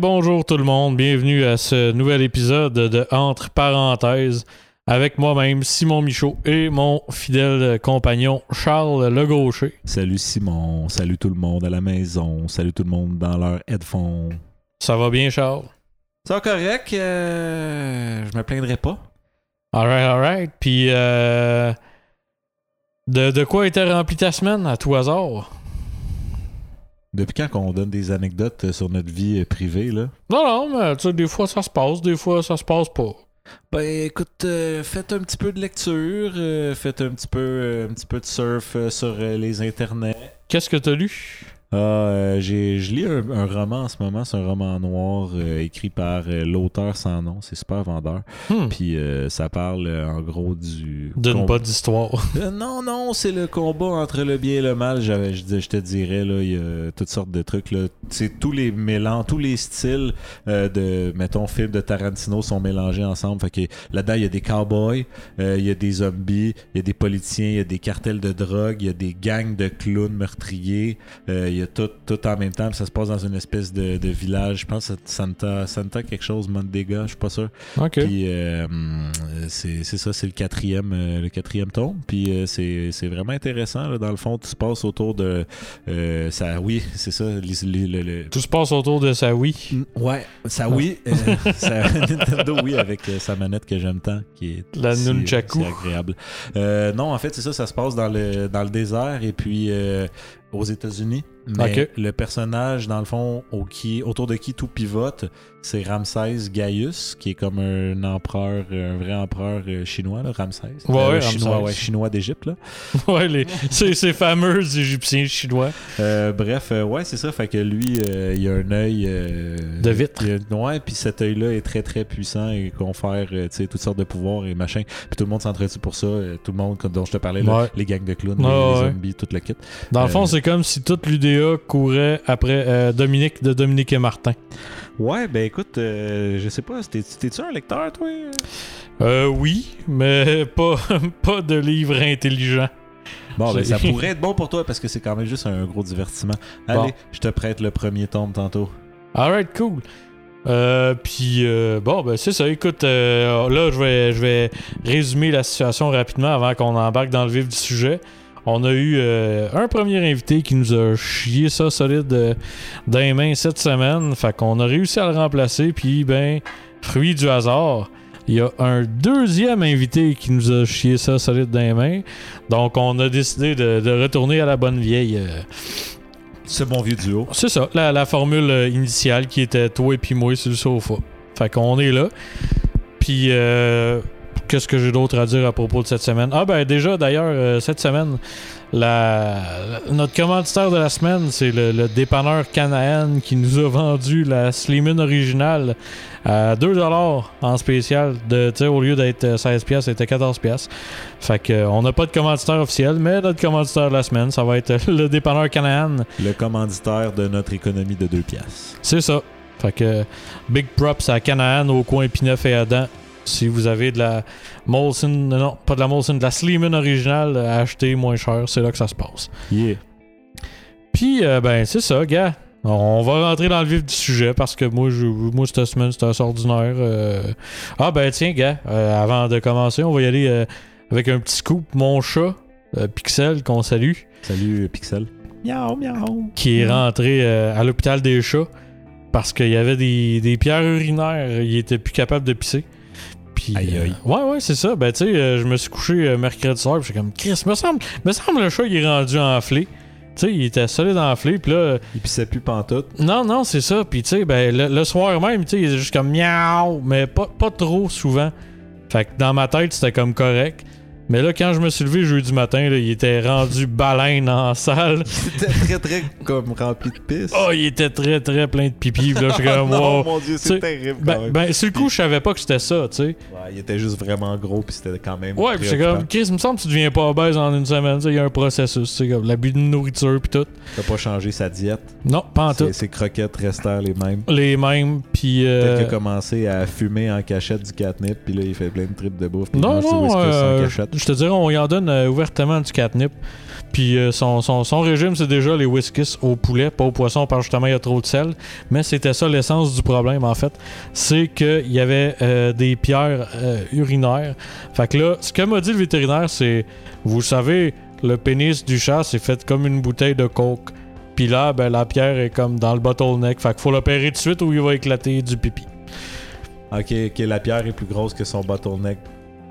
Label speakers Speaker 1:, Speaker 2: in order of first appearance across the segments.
Speaker 1: Bonjour tout le monde. Bienvenue à ce nouvel épisode de Entre parenthèses avec moi-même, Simon Michaud, et mon fidèle compagnon, Charles Le Gaucher.
Speaker 2: Salut Simon, salut tout le monde à la maison, salut tout le monde dans leur headphone.
Speaker 1: Ça va bien, Charles?
Speaker 2: Ça va correct, euh, je me plaindrai pas.
Speaker 1: Alright, alright. Puis, euh, de, de quoi était remplie ta semaine à tout hasard?
Speaker 2: Depuis quand qu'on donne des anecdotes sur notre vie privée, là?
Speaker 1: Non, non, mais tu sais, des fois ça se passe, des fois ça se passe pas.
Speaker 2: Ben écoute, euh, faites un petit peu de lecture, euh, faites un petit peu, euh, un petit peu de surf euh, sur euh, les internets.
Speaker 1: Qu'est-ce que t'as lu?
Speaker 2: Ah, euh, j'ai, je lis un, un roman en ce moment, c'est un roman noir euh, écrit par euh, l'auteur sans nom, c'est super vendeur.
Speaker 1: Hmm.
Speaker 2: Puis euh, ça parle en gros du.
Speaker 1: D'une bonne histoire.
Speaker 2: Non, non, c'est le combat entre le bien et le mal. J'avais, je, je te dirais, là, il y a toutes sortes de trucs. Là. Tous les mélanges, tous les styles de, mettons, films de Tarantino sont mélangés ensemble. Fait que là-dedans, il y a des cowboys, il y a des zombies, il y a des politiciens, il y a des cartels de drogue, il y a des gangs de clowns meurtriers. Euh, il y a tout, tout en même temps. Puis ça se passe dans une espèce de, de village. Je pense que c'est Santa, Santa quelque chose, Mondega, je suis pas sûr.
Speaker 1: OK.
Speaker 2: Puis euh, c'est ça, c'est le quatrième, euh, le quatrième tome. Puis euh, c'est vraiment intéressant. là. Dans le fond, tout se passe autour de euh, ça. Oui, c'est ça. le- le-
Speaker 1: Tout se passe autour de sa Wii.
Speaker 2: Mm, Ouais, ça oui. euh, ça- Nintendo oui avec sa manette que j'aime tant, qui est
Speaker 1: La
Speaker 2: si-
Speaker 1: nunchaku.
Speaker 2: si agréable. Non, en fait, c'est ça. Ça se passe dans le dans le désert et puis aux États-Unis. Mais le personnage, dans le fond, au qui, autour de qui tout pivote, c'est Ramsès Gaius, qui est comme un empereur, un vrai empereur euh, chinois, là, Ramsès.
Speaker 1: Ouais,
Speaker 2: Euh,
Speaker 1: ouais,
Speaker 2: chinois,
Speaker 1: Ramsès.
Speaker 2: ouais, chinois d'Égypte, là.
Speaker 1: ouais, les, ces, ces fameux Égyptiens chinois.
Speaker 2: Euh, bref, euh, ouais, c'est ça. Fait que lui, euh, il a un œil. euh,
Speaker 1: De vitre.
Speaker 2: il a- ouais, puis cet œil-là est très très puissant et confère toutes sortes de pouvoirs et machin. Puis tout le monde s'entretue pour ça. tout le monde, comme dont je te parlais, là, les gangs de clowns, les, zombies, tout le kit.
Speaker 1: Dans le fond, c'est comme si toute l'UDA courait après euh, Dominique de Dominique et Martin.
Speaker 2: Ouais, ben écoute, euh, je sais pas, t'es- t'es-tu un lecteur, toi?
Speaker 1: Euh, oui, mais pas, pas de livres intelligents.
Speaker 2: Bon, ben ça pourrait être bon pour toi parce que c'est quand même juste un gros divertissement. Allez,
Speaker 1: Bon.
Speaker 2: je te prête le premier tome tantôt.
Speaker 1: Alright, cool. Euh, puis euh, bon, ben c'est ça. Écoute, euh, là, je vais, je vais résumer la situation rapidement avant qu'on embarque dans le vif du sujet. On a eu euh, un premier invité qui nous a chié ça solide euh, dans les mains cette semaine. Fait qu'on a réussi à le remplacer. Puis, ben, fruit du hasard, il y a un deuxième invité qui nous a chié ça solide dans les mains. Donc, on a décidé de, de retourner à la bonne vieille. euh,
Speaker 2: Ce bon vieux duo.
Speaker 1: c'est ça, la, la formule euh, initiale qui était toi et puis moi sur le sofa. Fait qu'on est là. Puis, euh, qu'est-ce que j'ai d'autre à dire à propos de cette semaine? Ah, ben déjà, d'ailleurs, euh, cette semaine, la, la- notre commanditaire de la semaine, c'est le, le dépanneur Canaan qui nous a vendu la Slimin originale à 2$ en spécial. De, au lieu d'être euh, 16$, c'était 14$. Fait que, euh, on n'a pas de commanditaire officiel, mais notre commanditaire de la semaine, ça va être le dépanneur Canaan.
Speaker 2: Le commanditaire de notre économie de deux piastres.
Speaker 1: C'est ça. Fait que big props à Canaan au coin Pineuf et Adam. Si vous avez de la Molson, non, pas de la Molson, de la Sleeman originale à acheter moins cher, c'est là que ça se passe.
Speaker 2: Yeah.
Speaker 1: Puis, euh, ben, c'est ça, gars. On va rentrer dans le vif du sujet parce que moi, je, moi cette semaine, c'était assez ordinaire. euh. Ah, ben, tiens, gars, euh, avant de commencer, on va y aller euh, avec un petit scoop. Mon chat, euh, Pixel, qu'on salue,
Speaker 2: Salut Pixel. Miaou, miaou.
Speaker 1: qui est rentré euh, à l'hôpital des chats parce qu'il y avait des, des pierres urinaires. Il était plus capable de pisser. Puis,
Speaker 2: Aïe, aïe.
Speaker 1: euh, ouais, ouais, c'est ça. Ben, tu sais, euh, je me suis couché euh, mercredi soir. Puis j'étais comme, Chris, me semble, me semble le chat, il est rendu enflé. Tu sais, il était solide enflé. Puis là,
Speaker 2: Il pissait plus pantoute.
Speaker 1: non, non, c'est ça. Puis, tu sais, ben, le, le soir même, tu sais, il était juste comme miaou, mais pas, pas trop souvent. Fait que dans ma tête, c'était comme correct. Mais là, quand je me suis levé jeudi matin, là, il était rendu baleine en salle.
Speaker 2: C'était très très comme rempli de pisse.
Speaker 1: Oh, il était très, très plein de pipi. Là, je suis comme, wow.
Speaker 2: mon dieu,
Speaker 1: Tu
Speaker 2: c'est
Speaker 1: sais,
Speaker 2: terrible quand
Speaker 1: Ben,
Speaker 2: même.
Speaker 1: ben, sur le coup, je savais pas que c'était ça, tu sais.
Speaker 2: Ouais, il était juste vraiment gros puis c'était quand même
Speaker 1: Ouais, puis c'est comme, Chris, il me semble que tu deviens pas obèse en une semaine. tu sais, Il y a un processus, c'est comme l'abus de nourriture, puis tout.
Speaker 2: T'as pas changé sa diète?
Speaker 1: Non, pas en tout.
Speaker 2: Ses, ses croquettes restèrent les mêmes.
Speaker 1: Les mêmes, puis.
Speaker 2: Peut-être
Speaker 1: Euh...
Speaker 2: qu'il a commencé à fumer en cachette du catnip, puis là, il fait plein de tripes de bouffe. puis il
Speaker 1: Non, non, euh. Je te dirais, on y en donne euh, ouvertement du catnip. Puis euh, son, son- son régime, c'est déjà les whiskies au poulet, pas au poisson, parce que justement, il y a trop de sel. Mais c'était ça l'essence du problème, en fait. C'est qu'il y avait euh, des pierres urinaires. Fait que là, ce que m'a dit le vétérinaire, c'est Vous savez, le pénis du chat, c'est fait comme une bouteille de coke. Puis là, ben, la pierre est comme dans le bottleneck. Fait qu'il faut l'opérer tout de suite ou il va éclater du pipi.
Speaker 2: Ok, ok, la pierre est plus grosse que son bottleneck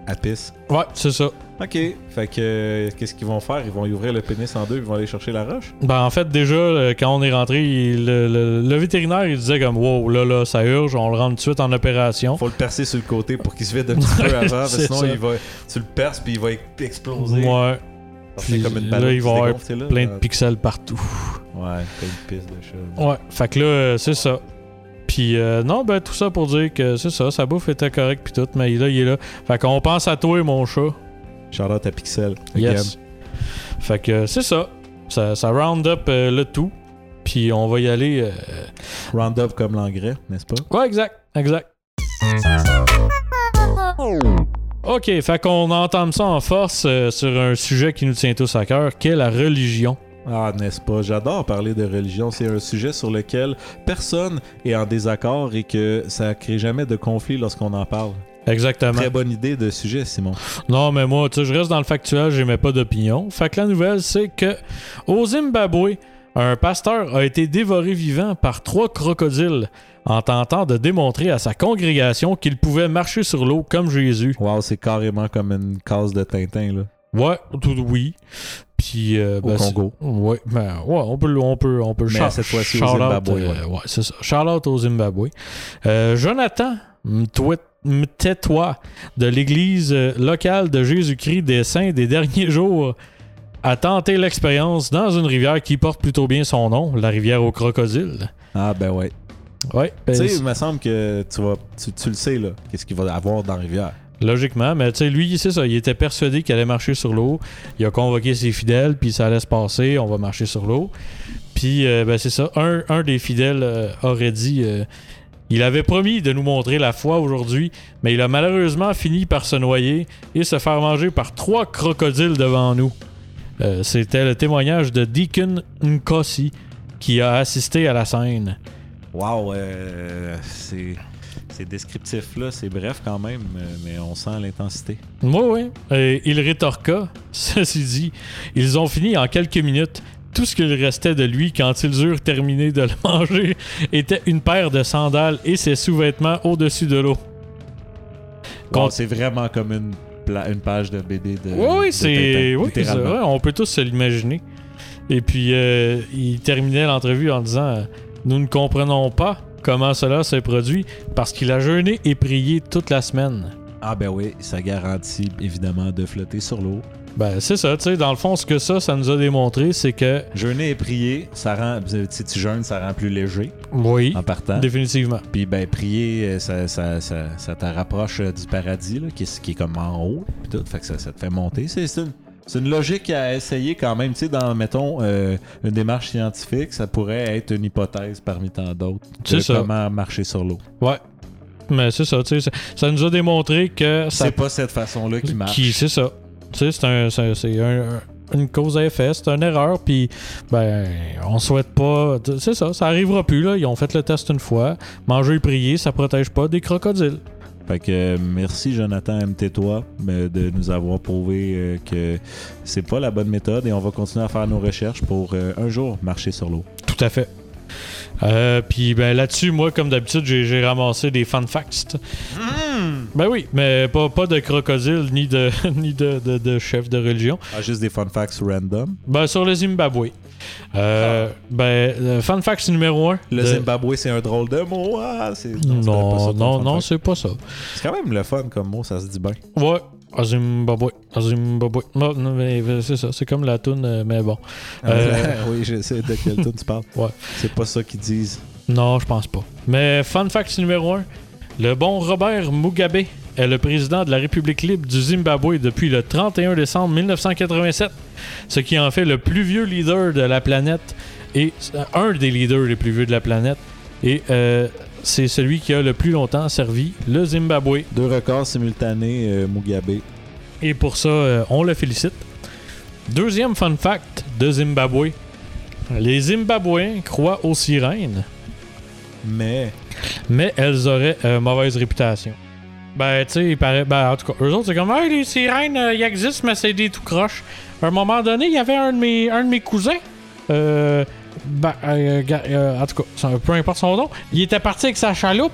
Speaker 2: à pisse.
Speaker 1: Ouais, c'est ça.
Speaker 2: Ok, fait que euh, qu'est-ce qu'ils vont faire? Ils vont y ouvrir le pénis en deux, ils vont aller chercher la roche?
Speaker 1: Ben, en fait, déjà, euh, quand on est rentré, il- le, le- le vétérinaire, il disait comme Wow, là, là, ça urge, on le rentre tout de suite en opération.
Speaker 2: Faut le percer sur le côté pour qu'il se vide un petit peu avant, parce que
Speaker 1: C'est
Speaker 2: sinon
Speaker 1: ça.
Speaker 2: il va, tu le perces puis il va exploser.
Speaker 1: Ouais,
Speaker 2: C'est comme une
Speaker 1: là, il va y avoir plein de
Speaker 2: Ouais,
Speaker 1: pixels partout.
Speaker 2: plein de pisse de chat.
Speaker 1: Ouais, fait que là, euh, c'est ça. Puis euh, non, ben tout ça pour dire que c'est ça, sa bouffe était correcte puis tout, mais là, il est là. Fait qu'on pense à toi, mon chat.
Speaker 2: Shout-out à Pixel.
Speaker 1: Yes. Fait que c'est ça. ça. Ça round up euh, le tout. Puis on va y aller. euh,
Speaker 2: Roundup comme l'engrais, n'est-ce pas?
Speaker 1: Ouais, exact, exact. Ok, fait qu'on entame ça en force euh, sur un sujet qui nous tient tous à cœur, qui est la religion.
Speaker 2: Ah, n'est-ce pas? J'adore parler de religion. C'est un sujet sur lequel personne est en désaccord et que ça crée jamais de conflit lorsqu'on en parle.
Speaker 1: Exactement.
Speaker 2: Très bonne idée de sujet, Simon.
Speaker 1: Non, mais moi, tu sais, je reste dans le factuel, j'aimais pas d'opinion. Fait que la nouvelle, c'est que au Zimbabwe, un pasteur a été dévoré vivant par trois crocodiles en tentant de démontrer à sa congrégation qu'il pouvait marcher sur l'eau comme Jésus.
Speaker 2: Wow, c'est carrément comme une case de Tintin, là.
Speaker 1: Ouais, tout oui. Puis euh,
Speaker 2: Au
Speaker 1: ben,
Speaker 2: Congo.
Speaker 1: Ouais, ben, ouais, on peut, on peut, on peut.
Speaker 2: Mais cette fois-ci au
Speaker 1: out,
Speaker 2: Zimbabwe,
Speaker 1: euh, ouais, c'est ça. Shout out au Zimbabwe. Euh, Jonathan Mtwe- Mtetwa de l'église locale de Jésus-Christ des Saints des derniers jours a tenté l'expérience dans une rivière qui porte plutôt bien son nom, la rivière aux crocodiles.
Speaker 2: Ah, ben ouais.
Speaker 1: Ouais, ben,
Speaker 2: tu sais, il me semble que tu vas, tu, tu le sais, là, qu'est-ce qu'il va y avoir dans la rivière.
Speaker 1: Logiquement, mais tu sais, lui, c'est ça. Il était persuadé qu'il allait marcher sur l'eau. Il a convoqué ses fidèles, puis ça allait se passer. On va marcher sur l'eau. Puis, euh, ben, c'est ça. Un, des fidèles euh, aurait dit euh, il avait promis de nous montrer la foi aujourd'hui, mais il a malheureusement fini par se noyer et se faire manger par trois crocodiles devant nous. C'était le témoignage de Deacon Nkosi qui a assisté à la scène.
Speaker 2: Wow, c'est. C'est descriptif là, c'est bref quand même, euh, mais on sent l'intensité.
Speaker 1: Oui, oui. Et il rétorqua, ceci dit, ils ont fini en quelques minutes. Tout ce qu'il restait de lui quand ils eurent terminé de le manger était une paire de sandales et ses sous-vêtements au-dessus de l'eau.
Speaker 2: Wow, c'est vraiment comme une, pla- une page de BD de.
Speaker 1: Oui,
Speaker 2: de
Speaker 1: c'est.
Speaker 2: Tintin,
Speaker 1: Oui, c'est
Speaker 2: littéralement.
Speaker 1: vrai, on peut tous se l'imaginer. Et puis, euh, il terminait l'entrevue en disant euh, Nous ne comprenons pas comment cela s'est produit? Parce qu'il a jeûné et prié toute la semaine.
Speaker 2: Ah ben oui, ça garantit évidemment de flotter sur l'eau.
Speaker 1: Ben, c'est ça, tu sais, dans le fond, ce que ça, ça nous a démontré, c'est que.
Speaker 2: Jeûner et prier, ça rend. Si tu jeûnes, ça rend plus léger
Speaker 1: Oui,
Speaker 2: en partant.
Speaker 1: définitivement.
Speaker 2: Puis ben prier, euh, ça, ça, ça, ça te rapproche euh, du paradis, là, qui, est, qui est comme en haut, puis tout, fait que ça, ça te fait monter. C'est une, c'est une logique à essayer quand même, tu sais, dans, mettons, euh, une démarche scientifique, ça pourrait être une hypothèse parmi tant d'autres.
Speaker 1: C'est ça.
Speaker 2: Comment marcher sur l'eau.
Speaker 1: Ouais. Mais c'est ça, tu sais, ça- ça nous a démontré que
Speaker 2: C'est pas cette façon-là qui marche.
Speaker 1: qui- c'est ça. Tu sais, c'est un, c'est- c'est un- une cause à effet, c'est une erreur, puis ben, on souhaite pas. C'est ça, ça arrivera plus, là. Ils ont fait le test une fois. Manger et prier, ça protège pas des crocodiles.
Speaker 2: Fait que euh, merci Jonathan MT toi euh, de nous avoir prouvé euh, que c'est pas la bonne méthode et on va continuer à faire nos recherches pour un jour marcher sur l'eau.
Speaker 1: Tout à fait. Euh, puis ben là-dessus, moi, comme d'habitude, j'ai j'ai ramassé des fun facts. Ben oui, mais pas, pas de crocodile ni de ni de, de, de chef de religion.
Speaker 2: Ah, juste des fun facts random.
Speaker 1: Ben sur le Zimbabwe. Euh, Ben, le fun fact numéro 1.
Speaker 2: Le Zimbabwe, c'est un drôle de mot. Ah, pas
Speaker 1: Non,
Speaker 2: ça,
Speaker 1: non, non, c'est pas ça.
Speaker 2: C'est quand même le fun comme mot, ça se dit bien.
Speaker 1: Ouais, Zimbabwe. Zimbabwe. Non, non, mais c'est ça, c'est comme la toune, euh, mais bon. Euh,
Speaker 2: oui, je sais de quel ton tu parles.
Speaker 1: Ouais.
Speaker 2: C'est pas ça qu'ils disent.
Speaker 1: Non, je pense pas. Mais fun fact numéro 1. Le bon Robert Mugabe est le président de la République libre du Zimbabwe depuis le 31 décembre 1987, ce qui en fait le plus vieux leader de la planète et euh, un des leaders les plus vieux de la planète. Et euh, c'est celui qui a le plus longtemps servi le Zimbabwe.
Speaker 2: Deux records simultanés, euh, Mugabe.
Speaker 1: Et pour ça, euh, on le félicite. Deuxième fun fact de Zimbabwe. Les Zimbabwéens croient aux sirènes,
Speaker 2: Mais,
Speaker 1: mais elles auraient euh, mauvaise réputation. Ben, tu sais, il paraît. Ben, en tout cas, eux autres, c'est comme, hey, les sirènes, euh, ils existent, mais c'est des tout croches. À un moment donné, il y avait un de mes, un de mes cousins. Euh. Ben, euh, euh, en tout cas, ça- peu importe son nom. Il était parti avec sa chaloupe.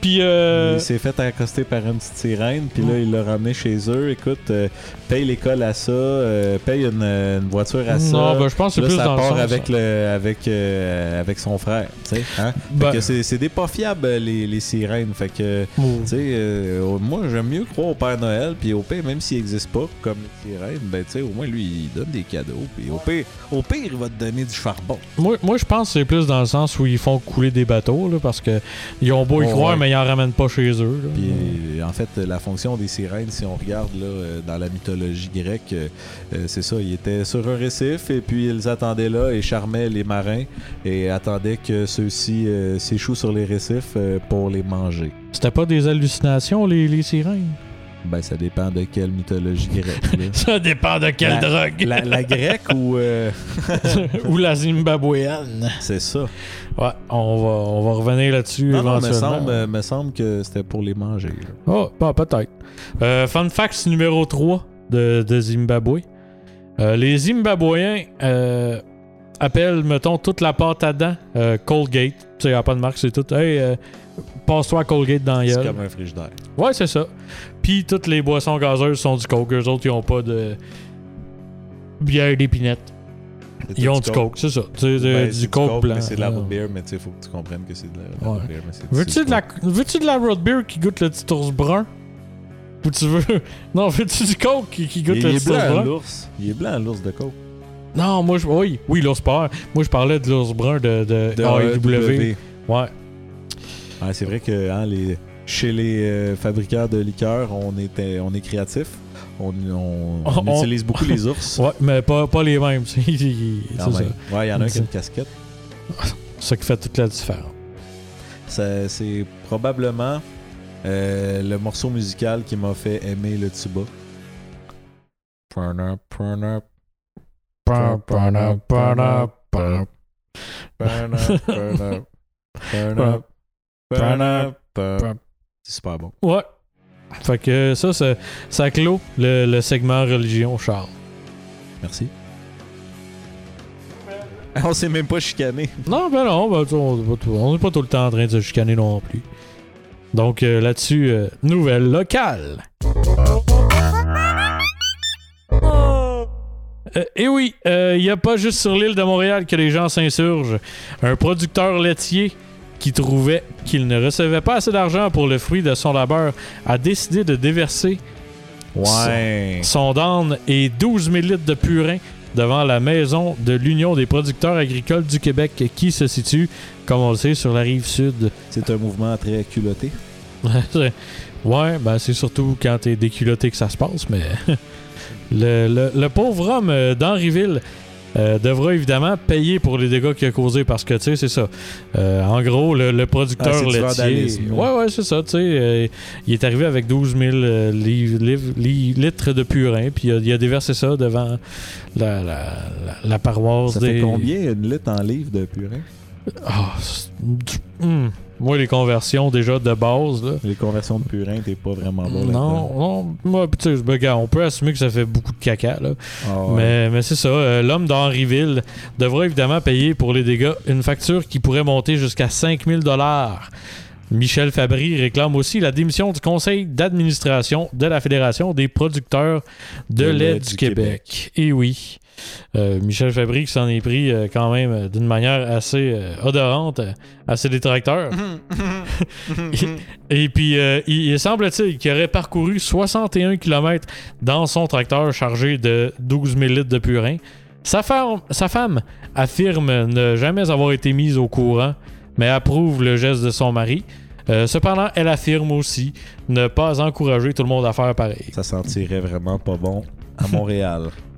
Speaker 1: Puis, euh.
Speaker 2: il s'est fait accoster par une petite sirène, puis là, il l'a ramené chez eux. Écoute, euh, paye l'école à ça, euh, paye une, une voiture à ça.
Speaker 1: non, ben, je pense que c'est plus
Speaker 2: ça
Speaker 1: dans le sens,
Speaker 2: avec,
Speaker 1: ça.
Speaker 2: le, avec, euh, avec son frère, tu sais. Hein?
Speaker 1: Ben-
Speaker 2: que c'est c'est des pas fiables, les, les sirènes. Fait que, tu sais, euh, moi, j'aime mieux croire au Père Noël, puis au pire, même s'il n'existe pas, comme les sirènes, ben, tu sais, au moins, lui, il donne des cadeaux, puis au pire, au pire, il va te donner du charbon.
Speaker 1: Moi, moi je pense que c'est plus dans le sens où ils font couler des bateaux, là, parce que ils ont beau y croire,
Speaker 2: ouais.
Speaker 1: mais ils en ramènent pas chez eux.
Speaker 2: Puis, en fait, la fonction des sirènes, si on regarde là, dans la mythologie grecque, euh, euh, c'est ça, ils étaient sur un récif et puis ils attendaient là et charmaient les marins et attendaient que ceux-ci euh, s'échouent sur les récifs pour les manger.
Speaker 1: C'était pas des hallucinations, les, les sirènes?
Speaker 2: Ben, ça dépend de quelle mythologie grecque.
Speaker 1: Ça dépend de quelle
Speaker 2: La-
Speaker 1: drogue.
Speaker 2: la, la grecque ou... euh,
Speaker 1: Ou la zimbabwéenne.
Speaker 2: c'est ça.
Speaker 1: Ouais, on va, on va revenir là-dessus
Speaker 2: Non, non, me
Speaker 1: éventuellement.
Speaker 2: semble, me semble que c'était pour les manger. là.
Speaker 1: Oh, bah, peut-être. Euh, fun fact numéro 3 de, de Zimbabwe. Euh, les Zimbabwéens euh, appellent, mettons, toute la pâte à dents euh, Colgate. Tu sais, il n'y a pas de marque, c'est tout. Hey, euh, passe-toi à Colgate dans
Speaker 2: C'est comme un frigidaire.
Speaker 1: Ouais, c'est ça. Puis toutes les boissons gazeuses sont du Coke. Eux autres, ils ont pas de bière d'épinette. Ils ont du Coke, c'est ça. Tu sais, de-
Speaker 2: Ben,
Speaker 1: du, Coke blanc.
Speaker 2: c'est de la root beer, mais tu sais, faut que tu comprennes que c'est de la, la
Speaker 1: Ouais.
Speaker 2: root beer.
Speaker 1: Veux-tu de, la, veux-tu de la road beer qui goûte le petit ours brun? Ou tu veux? Non, veux-tu du Coke qui, qui goûte
Speaker 2: il,
Speaker 1: le
Speaker 2: est blanc, l'ours. Il est blanc, l'ours de Coke.
Speaker 1: Non, moi, je. Oui, oui, l'ours peur. Moi, je parlais de l'ours brun de, de,
Speaker 2: De
Speaker 1: AEW. Ouais.
Speaker 2: Ouais, c'est vrai que hein, les, chez les euh, fabricants de liqueurs, on, était, on est créatif. On, on- on
Speaker 1: On-
Speaker 2: utilise beaucoup les ours.
Speaker 1: Ouais, mais pas, pas les mêmes. c'est
Speaker 2: Quand
Speaker 1: ça.
Speaker 2: même. Ouais, il y en a un qui a une casquette.
Speaker 1: C'est ça qui fait toute la différence.
Speaker 2: Ça- C'est probablement euh, le morceau musical qui m'a fait aimer le tuba. C'est super bon.
Speaker 1: Ouais. Fait que ça, ça, ça clôt le, le segment religion, Charles.
Speaker 2: Merci. On s'est même pas chicané.
Speaker 1: Non, ben non, ben, on n'est pas, tout- on est pas tout le temps en train de se chicaner non plus. Donc euh, là-dessus, euh, nouvelle locale. Euh, et oui, il n'y a pas juste sur l'île de Montréal que les gens s'insurgent. Un producteur laitier qui trouvait qu'il ne recevait pas assez d'argent pour le fruit de son labeur a décidé de déverser
Speaker 2: Ouais.
Speaker 1: son down et 12 000 litres de purin devant la maison de l'Union des producteurs agricoles du Québec qui se situe, comme on le sait, sur la rive sud.
Speaker 2: C'est un mouvement très culotté.
Speaker 1: ouais, ben c'est surtout quand t'es déculotté que ça se passe, mais le, le- le pauvre homme euh, d'Henryville euh, devra évidemment payer pour les dégâts qu'il a causés parce que, tu sais, c'est ça. Euh, en gros, le, le
Speaker 2: Ah,
Speaker 1: producteur
Speaker 2: du
Speaker 1: laitier... Ouais, ouais, c'est ça, tu sais. euh, il est arrivé avec 12 000 euh, liv- liv- li- litres de purin, puis il a, il a déversé ça devant la, la, la- la paroisse
Speaker 2: Ça
Speaker 1: des...
Speaker 2: fait combien une litre en livre de purin?
Speaker 1: Ah, c'est- hum. Moi, les conversions déjà de base, là,
Speaker 2: Les conversions de purin, t'es pas vraiment bon
Speaker 1: non, non, moi, tu sais, ben, gars, on peut assumer que ça fait beaucoup de caca, là.
Speaker 2: Ah ouais.
Speaker 1: Mais, mais c'est ça, euh, l'homme d'Henryville devra évidemment payer pour les dégâts une facture qui pourrait monter jusqu'à 5000 dollars. Michel Fabry réclame aussi la démission du conseil d'administration de la Fédération des producteurs de, lait du, Québec. Et oui, Michel Fabry qui s'en est pris euh, quand même euh, d'une manière assez euh, odorante euh, à ses détracteurs. Et puis, euh, il, il semble-t-il qu'il aurait parcouru 61 km dans son tracteur chargé de 12 000 litres de purin. Sa femme, sa femme affirme ne jamais avoir été mise au courant, mais approuve le geste de son mari. Euh, cependant, elle affirme aussi ne pas encourager tout le monde à faire pareil.
Speaker 2: Ça sentirait vraiment pas bon à Montréal.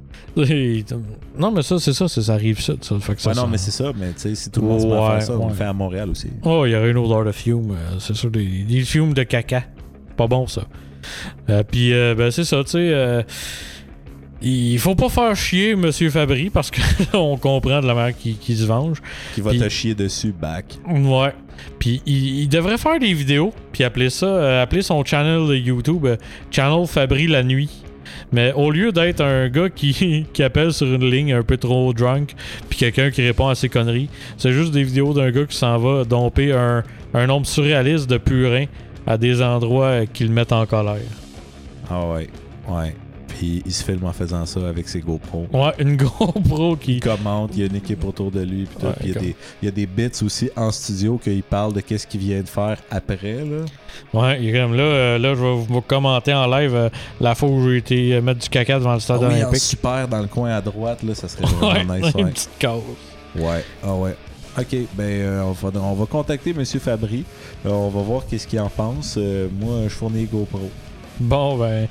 Speaker 1: Non, mais ça, c'est ça, ça arrive ça. ça fait que ça
Speaker 2: ouais, non, mais c'est ça. Mais tu sais, si tout le monde se met à faire ça, on le fait à Montréal aussi.
Speaker 1: Oh, il y aurait une odeur de fume. euh, C'est sûr, des, des fumes de caca. Pas bon, ça. Euh, Puis, euh, ben, c'est ça, tu sais. euh, il faut pas faire chier Monsieur Fabry parce qu'on comprend de la manière qu'il se venge.
Speaker 2: Qui va te chier dessus, back.
Speaker 1: Ouais. Puis il, il devrait faire des vidéos, puis appeler ça, euh, appeler son channel de YouTube euh, Channel Fabry la nuit. Mais au lieu d'être un gars qui, qui appelle sur une ligne un peu trop drunk, puis quelqu'un qui répond à ses conneries, c'est juste des vidéos d'un gars qui s'en va domper un, un nombre surréaliste de purins à des endroits qui le mettent en colère.
Speaker 2: Ah ouais, ouais. Puis il se filme en faisant ça avec ses GoPro.
Speaker 1: Ouais, une GoPro qui.
Speaker 2: Il commente, il y a une équipe autour de lui. Puis.
Speaker 1: Ouais,
Speaker 2: il, y a des, il y a des bits aussi en studio qu'il parle de qu'est-ce qu'il vient de faire après. Là.
Speaker 1: Ouais, il est comme là, euh, là, je vais vous commenter en live euh, la fois où j'ai été euh, mettre du caca devant le stade
Speaker 2: Ah oui, en
Speaker 1: olympique.
Speaker 2: super dans le coin à droite, là, ça serait
Speaker 1: Ouais,
Speaker 2: vraiment nice.
Speaker 1: une
Speaker 2: Ouais.
Speaker 1: petite cause.
Speaker 2: ouais, ah ouais. Ok, ben euh, on, va, on va contacter Monsieur Fabry. Euh, on va voir qu'est-ce qu'il en pense. Euh, moi, je fournis GoPro.
Speaker 1: Bon, ben,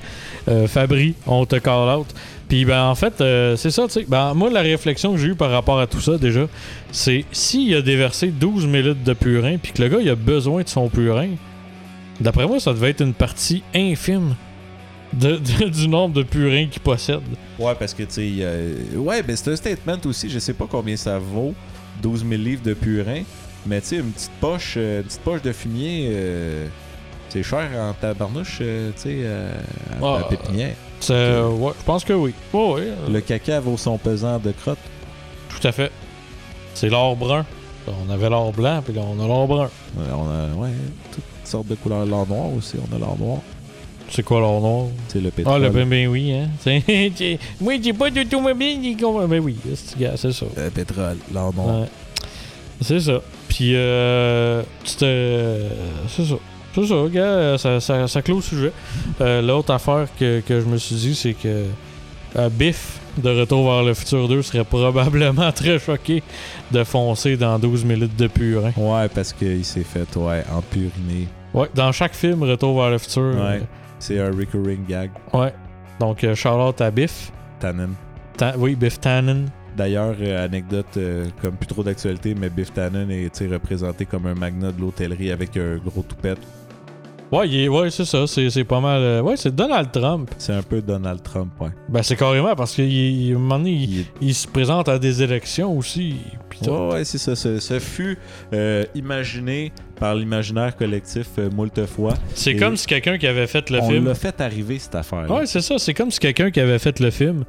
Speaker 1: euh, Fabry, on te call out. Puis, ben, en fait, euh, c'est ça, tu sais. Ben, moi, la réflexion que j'ai eue par rapport à tout ça, déjà, c'est s'il a déversé 12 millilitres de purin, puis que le gars, il a besoin de son purin, d'après moi, ça devait être une partie infime du nombre de purins qu'il possède.
Speaker 2: Ouais, parce que, tu sais, ouais, ben c'est un statement aussi. Je sais pas combien ça vaut, 12 000 livres de purin. Mais, tu sais, une petite poche, euh, une petite poche de fumier, euh, c'est cher en tabarnouche, euh, tu sais, euh, à, à
Speaker 1: Ah.
Speaker 2: pépinière.
Speaker 1: C'est- euh, ouais, je pense que oui. Ouais, ouais, euh,
Speaker 2: Le caca vaut son pesant de crotte.
Speaker 1: tout à fait. C'est l'or brun. On avait l'or blanc, puis là, on a l'or brun.
Speaker 2: Ouais, on a, ouais, toutes sortes de couleurs. L'or noir aussi, on a l'or noir.
Speaker 1: C'est quoi l'or noir?
Speaker 2: Tu sais, le
Speaker 1: Ah,
Speaker 2: pétrole.
Speaker 1: le ben, ben oui, hein. C'est- Moi, j'ai pas d'automobile, j'ai con- Ben oui, c'est gars, c'est ça.
Speaker 2: Le pétrole, l'or noir.
Speaker 1: Ouais. C'est ça. Puis, euh. Euh, C'est ça. C'est ça, gars. euh, Ça, ça, ça clôt le sujet. Euh, L'autre affaire que, que je me suis dit, c'est que. euh, Biff de Retour vers le futur 2 serait probablement très choqué de foncer dans 12 minutes de purin.
Speaker 2: Ouais, parce qu'il s'est fait, ouais, empuriner.
Speaker 1: Ouais, dans chaque film Retour vers le futur.
Speaker 2: Ouais. C'est un recurring gag.
Speaker 1: euh, ouais. Donc, euh, out à Biff.
Speaker 2: Tannen.
Speaker 1: Ta- oui, Biff Tannen.
Speaker 2: D'ailleurs, euh, anecdote euh, comme plus trop d'actualité, mais Biff Tannen est représenté comme un magnat de l'hôtellerie avec un gros toupette.
Speaker 1: Ouais, il est- ouais c'est ça. C'est c'est pas mal. euh, ouais, c'est Donald Trump.
Speaker 2: C'est un peu Donald Trump, ouais.
Speaker 1: Ben, c'est carrément parce qu'à un moment donné, il,
Speaker 2: Il est-
Speaker 1: il se présente à des élections aussi. tout.
Speaker 2: Ouais, ouais, c'est ça. Ce, ce fut euh, imaginé par l'imaginaire collectif euh, moult fois.
Speaker 1: C'est
Speaker 2: Et-
Speaker 1: comme si quelqu'un qui avait fait le
Speaker 2: On
Speaker 1: film.
Speaker 2: l'a fait arriver, cette affaire
Speaker 1: Ouais, c'est ça. C'est comme si quelqu'un qui avait fait le film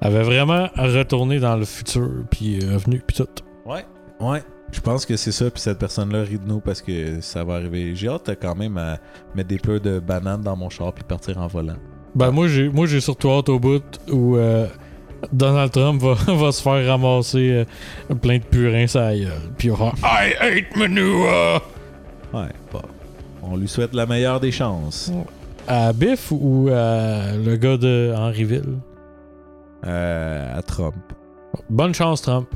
Speaker 1: avait vraiment retourné dans le futur, puis euh, revenu, puis tout.
Speaker 2: Ouais, ouais. Je pense que c'est ça, puis cette personne-là rit de nous parce que ça va arriver. J'ai hâte quand même à mettre des peu de bananes dans mon char puis partir en volant.
Speaker 1: Ben, moi, j'ai moi j'ai surtout hâte au bout où euh, Donald Trump va, va se faire ramasser euh, plein de purins sa gueule. Puis va faire I hate manure!
Speaker 2: Ouais, bon. On lui souhaite la meilleure des chances.
Speaker 1: À Biff ou à le gars de Henryville?
Speaker 2: Euh, à Trump.
Speaker 1: Bonne chance, Trump.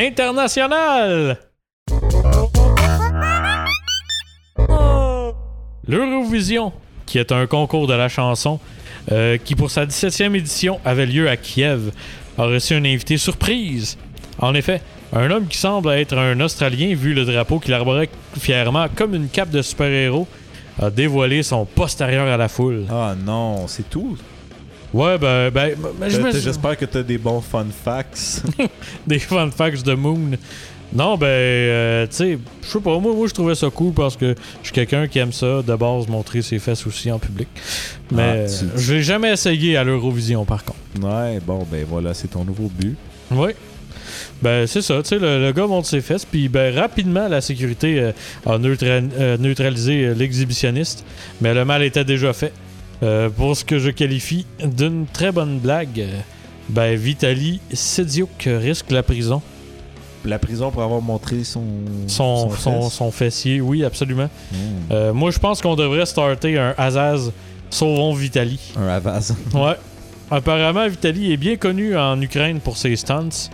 Speaker 1: International! L'Eurovision, qui est un concours de la chanson, euh, qui pour sa 17e édition avait lieu à Kiev, a reçu un invité surprise. En effet, un homme qui semble être un Australien, vu le drapeau qu'il arborait fièrement comme une cape de super-héros, a dévoilé son postérieur à la foule.
Speaker 2: Ah non, c'est tout.
Speaker 1: Ouais, ben, ben, ben, suis-
Speaker 2: J'espère que t'as des bons fun facts.
Speaker 1: des fun facts de Moon. Non, ben, euh, tu sais, je sais pas, moi, moi je trouvais ça cool parce que je suis quelqu'un qui aime ça, de base, montrer ses fesses aussi en public. Mais
Speaker 2: Ah, tu-
Speaker 1: euh, je l'ai jamais essayé à l'Eurovision, par contre.
Speaker 2: ouais, bon, ben voilà, c'est ton nouveau but.
Speaker 1: Oui. Ben, c'est ça, tu sais, le, le gars monte ses fesses, puis ben, rapidement, la sécurité euh, a neutra- euh, neutralisé l'exhibitionniste, mais le mal était déjà fait. Euh, pour ce que je qualifie d'une très bonne blague, ben, Vitali Sediouk risque la prison.
Speaker 2: La prison pour avoir montré son.
Speaker 1: Son, son, son fessier, oui, absolument.
Speaker 2: Hmm.
Speaker 1: Euh, moi, je pense qu'on devrait starter un Azaz Sauvons Vitali.
Speaker 2: Un Havas.
Speaker 1: Ouais. Apparemment, Vitali est bien connu en Ukraine pour ses stunts.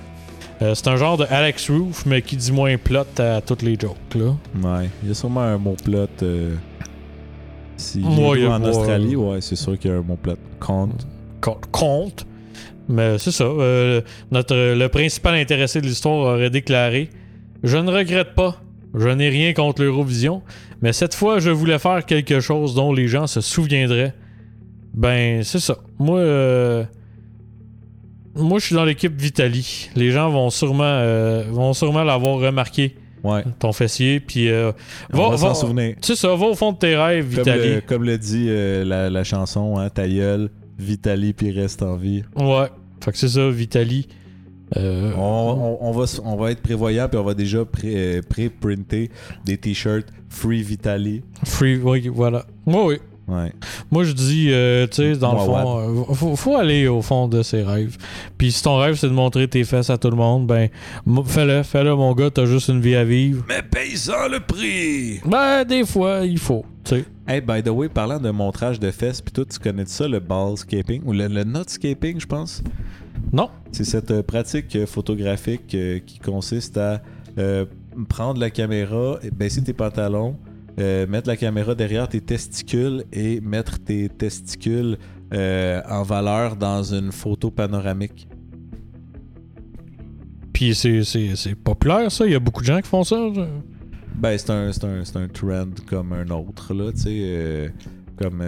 Speaker 1: Euh, c'est un genre de Alex Roof, mais qui dit moins plot à toutes les jokes, là.
Speaker 2: Ouais, il y a sûrement un mot plot. Euh... Si
Speaker 1: Ouais, il
Speaker 2: en. Australie, ouais, c'est sûr qu'il y a un mot plot. Compte.
Speaker 1: Co- Compte. Mais c'est ça. euh, notre, le principal intéressé de l'histoire aurait déclaré Je ne regrette pas Je n'ai rien contre l'Eurovision, mais cette fois, je voulais faire quelque chose dont les gens se souviendraient. Ben, c'est ça. Moi, euh, moi, je suis dans l'équipe Vitali. Les gens vont sûrement, euh, vont sûrement l'avoir remarqué,
Speaker 2: Ouais.
Speaker 1: ton fessier. Puis, euh, va,
Speaker 2: va s'en souvenir.
Speaker 1: c'est ça, va au fond de tes rêves,
Speaker 2: Comme
Speaker 1: Vitali.
Speaker 2: le, comme le dit euh, la, la chanson, hein, ta gueule, Vitali, puis reste en vie.
Speaker 1: Ouais. Fait que c'est ça, Vitali. Euh,
Speaker 2: On, on- on va, on va être prévoyant, puis on va déjà pré- euh, pré-printer des t-shirts Free Vitali.
Speaker 1: Free, oui, voilà. Moi, oui.
Speaker 2: Ouais.
Speaker 1: Moi, je dis, euh, tu sais, dans le fond, euh, faut, faut aller au fond de ses rêves. Puis si ton rêve, c'est de montrer tes fesses à tout le monde, ben, fais-le, fais-le, mon gars, t'as juste une vie à vivre.
Speaker 2: Mais paye-en le prix!
Speaker 1: Ben, des fois, il faut, tu sais.
Speaker 2: Hey, by the way, parlant de montrage de fesses, puis toi, tu connais ça, le ballscaping, ou le, le nutscaping, je pense?
Speaker 1: Non.
Speaker 2: C'est cette euh, pratique photographique euh, qui consiste à euh, prendre la caméra, et baisser tes pantalons, euh, mettre la caméra derrière tes testicules et mettre tes testicules euh, en valeur dans une photo panoramique.
Speaker 1: Puis c'est, populaire, ça. Il y a beaucoup de gens qui font ça. ça.
Speaker 2: Ben, c'est un, un, un trend comme un autre, là, tu sais. euh, comme,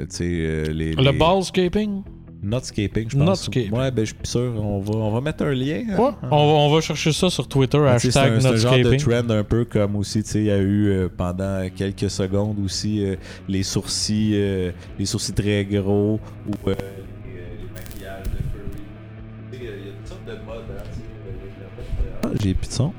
Speaker 2: tu sais, les,
Speaker 1: Le
Speaker 2: les-
Speaker 1: ballscaping.
Speaker 2: Nutscaping, je pense.
Speaker 1: Nutscaping.
Speaker 2: Ouais, ben, je suis sûr. On va, on va mettre un lien. hein.
Speaker 1: Ouais. On, va, on va chercher ça sur Twitter,
Speaker 2: Ah,
Speaker 1: hashtag
Speaker 2: c'est un, genre de trend un peu comme aussi, tu sais, il y a eu euh, pendant quelques secondes aussi euh, les sourcils, euh, les sourcils très gros ou euh, les, euh, les maquillages de furry. Il y a toutes sortes de modes. Hein, euh, J'ai plus de son.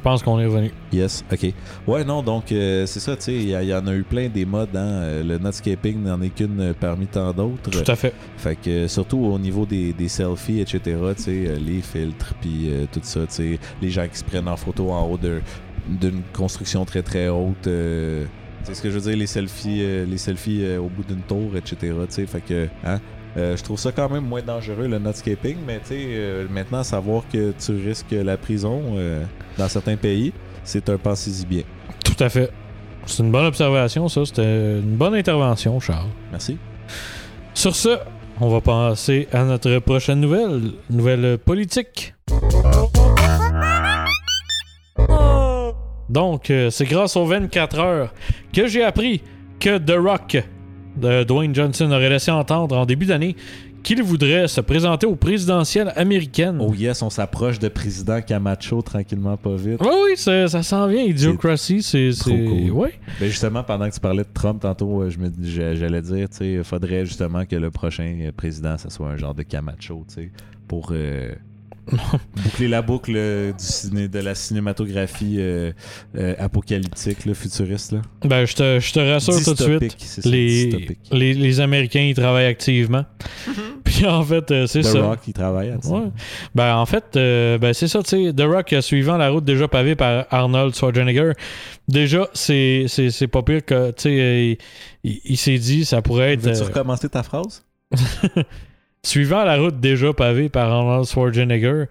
Speaker 1: Je pense qu'on est revenu.
Speaker 2: Yes, ok. Ouais, non, donc euh, c'est ça, tu sais, il y, en a eu plein des modes. Hein, euh, le nutscaping n'en est qu'une euh, parmi tant d'autres.
Speaker 1: Tout à fait.
Speaker 2: Fait que euh, surtout au niveau des, des selfies, etc., tu sais, les filtres, puis euh, tout ça, tu sais, les gens qui se prennent en photo en haut d'une construction très très haute. euh, c'est ce que je veux dire, les selfies, les selfies au bout d'une tour, etc., tu sais, fait que, hein, euh, je trouve ça quand même moins dangereux le nutscaping, mais tu sais, euh, maintenant, savoir que tu risques la prison euh, dans certains pays, c'est un pensez-y bien.
Speaker 1: Tout à fait. C'est une bonne observation, ça. C'était une bonne intervention, Charles.
Speaker 2: Merci.
Speaker 1: Sur ce, on va passer à notre prochaine nouvelle. Nouvelle politique. Donc, euh, c'est grâce aux 24 heures que j'ai appris que The Rock de Dwayne Johnson aurait laissé entendre en début d'année qu'il voudrait se présenter aux présidentielles américaines.
Speaker 2: Oh yes, on s'approche de président Camacho tranquillement, pas vite.
Speaker 1: Oui, oui, ça, ça s'en vient. Idiocracy, c'est.
Speaker 2: trop cool.
Speaker 1: Ouais.
Speaker 2: Ben justement, pendant que tu parlais de Trump tantôt, euh, j'allais dire, tu sais, il faudrait justement que le prochain euh, président, ça soit un genre de Camacho, tu sais, pour euh, boucler la boucle euh, du ciné, de la cinématographie euh, euh, apocalyptique, là, futuriste. Là.
Speaker 1: Ben, je te, je te rassure tout de suite.
Speaker 2: Ça,
Speaker 1: les, les, les Américains, ils travaillent activement. Puis en fait, euh, c'est
Speaker 2: The
Speaker 1: ça.
Speaker 2: Rock, il travaille.
Speaker 1: Ouais. Ben, en fait, euh, ben, c'est ça, tu sais. The Rock, suivant la route déjà pavée par Arnold Schwarzenegger, déjà, c'est, c'est, c'est pas pire que, tu sais, il, il s'est dit, ça pourrait être.
Speaker 2: Veux-tu
Speaker 1: euh,
Speaker 2: recommencer ta phrase?
Speaker 1: suivant la route déjà pavée par Arnold Schwarzenegger,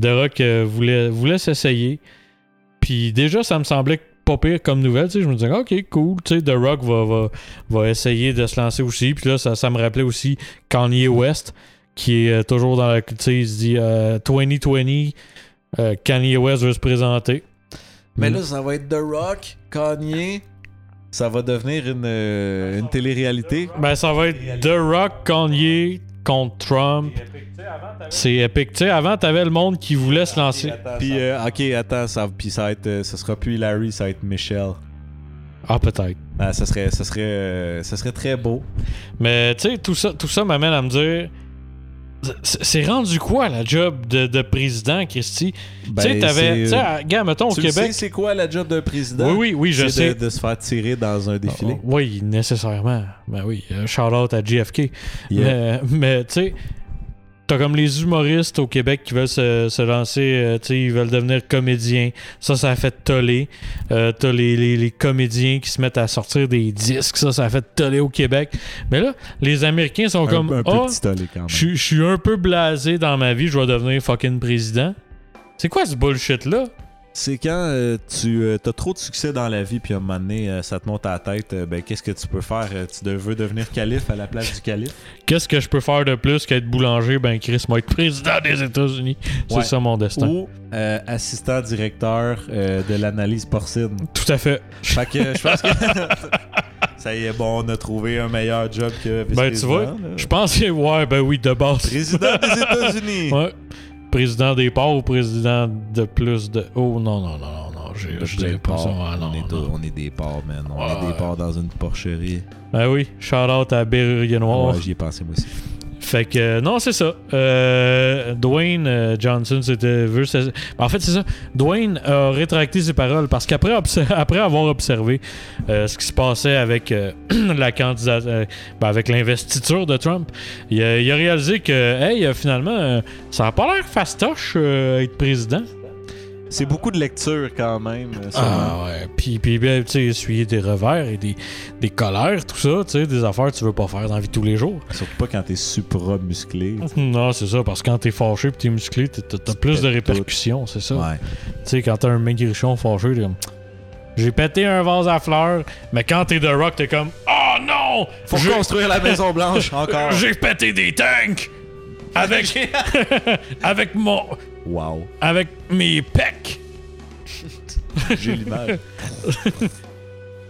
Speaker 1: The Rock euh, voulait, voulait s'essayer. Puis déjà, ça me semblait pas pire comme nouvelle. Je me disais, OK, cool. The Rock va, va, va essayer de se lancer aussi. Puis là, ça, ça me rappelait aussi Kanye West, qui est euh, toujours dans la. Tu sais, il se dit euh, 2020, euh, Kanye West veut se présenter.
Speaker 2: Mais là, ça va être The Rock, Kanye. Ça va devenir une, une télé-réalité.
Speaker 1: Ben, ça va être The Rock, Kanye contre Trump. C'est épique. Tu sais, avant, t'avais le monde qui voulait se lancer.
Speaker 2: Puis, euh, ok, attends, ça, puis ça va être, euh, ça sera plus Larry, ça va être Michelle.
Speaker 1: Ah, peut-être.
Speaker 2: Ah, ça serait, ça serait, euh, ça serait très beau.
Speaker 1: Mais tu sais, tout ça, tout ça m'amène à me dire. C'est- rendu quoi la job de, de président, Christy?
Speaker 2: Ben,
Speaker 1: tu sais, t'avais. Tu à- gars, mettons au
Speaker 2: tu
Speaker 1: Québec.
Speaker 2: sais, c'est quoi la job d'un président?
Speaker 1: Oui, oui, oui, je sais.
Speaker 2: De, de se faire tirer dans un défilé.
Speaker 1: Oh, oui, nécessairement. Ben oui, euh, shout out à JFK.
Speaker 2: Yeah.
Speaker 1: Mais, mais tu sais, t'as comme les humoristes au Québec qui veulent se, se lancer, euh, tu sais, ils veulent devenir comédiens. Ça, ça a fait toller. Euh, t'as les, les, les comédiens qui se mettent à sortir des disques. Ça, ça a fait toller au Québec. Mais là, les Américains sont
Speaker 2: Un,
Speaker 1: comme.
Speaker 2: un
Speaker 1: suis- je suis un peu blasé dans ma vie, je vais devenir fucking président. C'est quoi ce bullshit-là?
Speaker 2: C'est quand euh, tu as trop de succès dans la vie, puis à un moment donné, euh, ça te monte à la tête, euh, ben, qu'est-ce que tu peux faire? Euh, Tu veux devenir calife à la place du calife?
Speaker 1: Qu'est-ce que je peux faire de plus qu'être boulanger? Ben, Chris, moi, être président des États-Unis. C'est
Speaker 2: Ouais.
Speaker 1: ça mon destin.
Speaker 2: Ou euh, assistant directeur euh, de l'analyse porcine.
Speaker 1: Tout à fait.
Speaker 2: Fait que je pense que ça y est, bon, on a trouvé un meilleur job que
Speaker 1: Ben, tu vois, je pense que, ouais, ben oui, de base.
Speaker 2: Président des États-Unis!
Speaker 1: Ouais. Président des ports ou président de plus de. Oh non, non, non, non, non. Je, dirais pas ça. Ah, non,
Speaker 2: on, est
Speaker 1: non.
Speaker 2: tous- on est des porcs, man. On est des porcs dans une porcherie.
Speaker 1: Ben oui, shout out à Berrurier Noir.
Speaker 2: Ouais, j'y ai pensé moi aussi.
Speaker 1: Fait que, euh, non, c'est ça. Euh, Dwayne euh, Johnson, c'était. se- En fait, c'est ça. Dwayne a rétracté ses paroles parce qu'après après avoir observé ce qui se passait avec la ben, avec l'investiture de Trump, il a, il a réalisé que, hey, finalement, ça a pas l'air fastoche être président.
Speaker 2: C'est beaucoup de lecture quand même. euh.
Speaker 1: Ah ouais. Puis, puis ben, tu sais, essuyer des revers et des, des colères, tout ça, tu sais, des affaires que tu veux pas faire dans la vie de tous les jours.
Speaker 2: Surtout pas quand t'es supra musclé.
Speaker 1: Non, c'est ça, parce que quand t'es fâché pis t'es musclé, t'as- plus de répercussions, c'est ça.
Speaker 2: Ouais.
Speaker 1: Tu sais, quand t'as un maigrichon fâché, t'es comme. J'ai pété un vase à fleurs, mais quand t'es The Rock, t'es comme. Oh non!
Speaker 2: Faut construire la Maison Blanche encore.
Speaker 1: J'ai pété des tanks! Avec. avec mon.
Speaker 2: Wow.
Speaker 1: Avec mes pecs!
Speaker 2: J'ai l'image.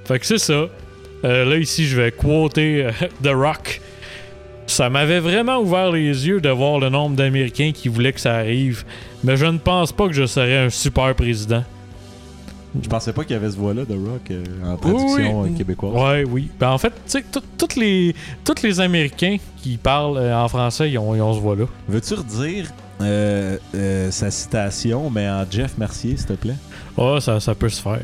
Speaker 1: Fait que c'est ça. Euh, là, ici, je vais quoter euh, The Rock. Ça m'avait vraiment ouvert les yeux de voir le nombre d'Américains qui voulaient que ça arrive, mais je ne pense pas que je serais un super président.
Speaker 2: Je pensais pas qu'il y avait ce voix-là de rock euh, en traduction
Speaker 1: Oui.
Speaker 2: euh, québécoise.
Speaker 1: Ouais, oui. Ben, en fait, tu sais, toutes les, tous les Américains qui parlent en français, ils ont, ils ont ce voix-là.
Speaker 2: Veux-tu redire euh, euh, sa citation, mais en Jeff Mercier, s'il te plaît?
Speaker 1: Ah, ça, ça peut se faire.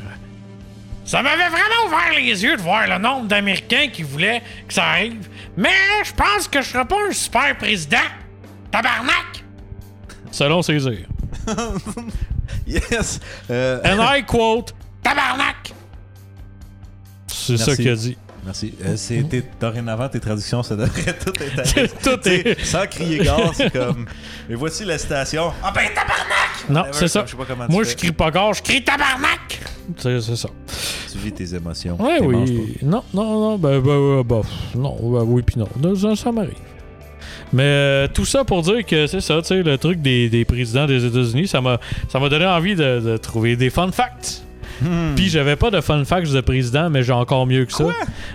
Speaker 1: Ça m'avait vraiment ouvert les yeux de voir le nombre d'Américains qui voulaient que ça arrive. Mais je pense que je serais pas un super président. Tabarnak! Selon César.
Speaker 2: Yes! Euh,
Speaker 1: And I quote Tabarnak! C'est ça qu'il a dit.
Speaker 2: Merci. Euh, tes- dorénavant, tes traductions, ça devrait tout être
Speaker 1: Tout est.
Speaker 2: Sans crier gare, c'est comme. Et voici la citation. Ah ben tabarnak!
Speaker 1: Non, c'est ça.
Speaker 2: Je sais pas comment
Speaker 1: Moi, je crie pas gare, je crie tabarnak! C'est c'est ça.
Speaker 2: Tu vis tes émotions.
Speaker 1: Ouais, oui. Non, non, non, ben, ben, ben, ben, pff, non, ben, oui, puis non. Ça, ça m'arrive. Mais euh, tout ça pour dire que c'est ça, tu sais, le truc des, des présidents des États-Unis, ça m'a ça m'a donné envie de, de trouver des fun facts.
Speaker 2: Hmm.
Speaker 1: Puis j'avais pas de fun facts de président, mais j'ai encore mieux que ça.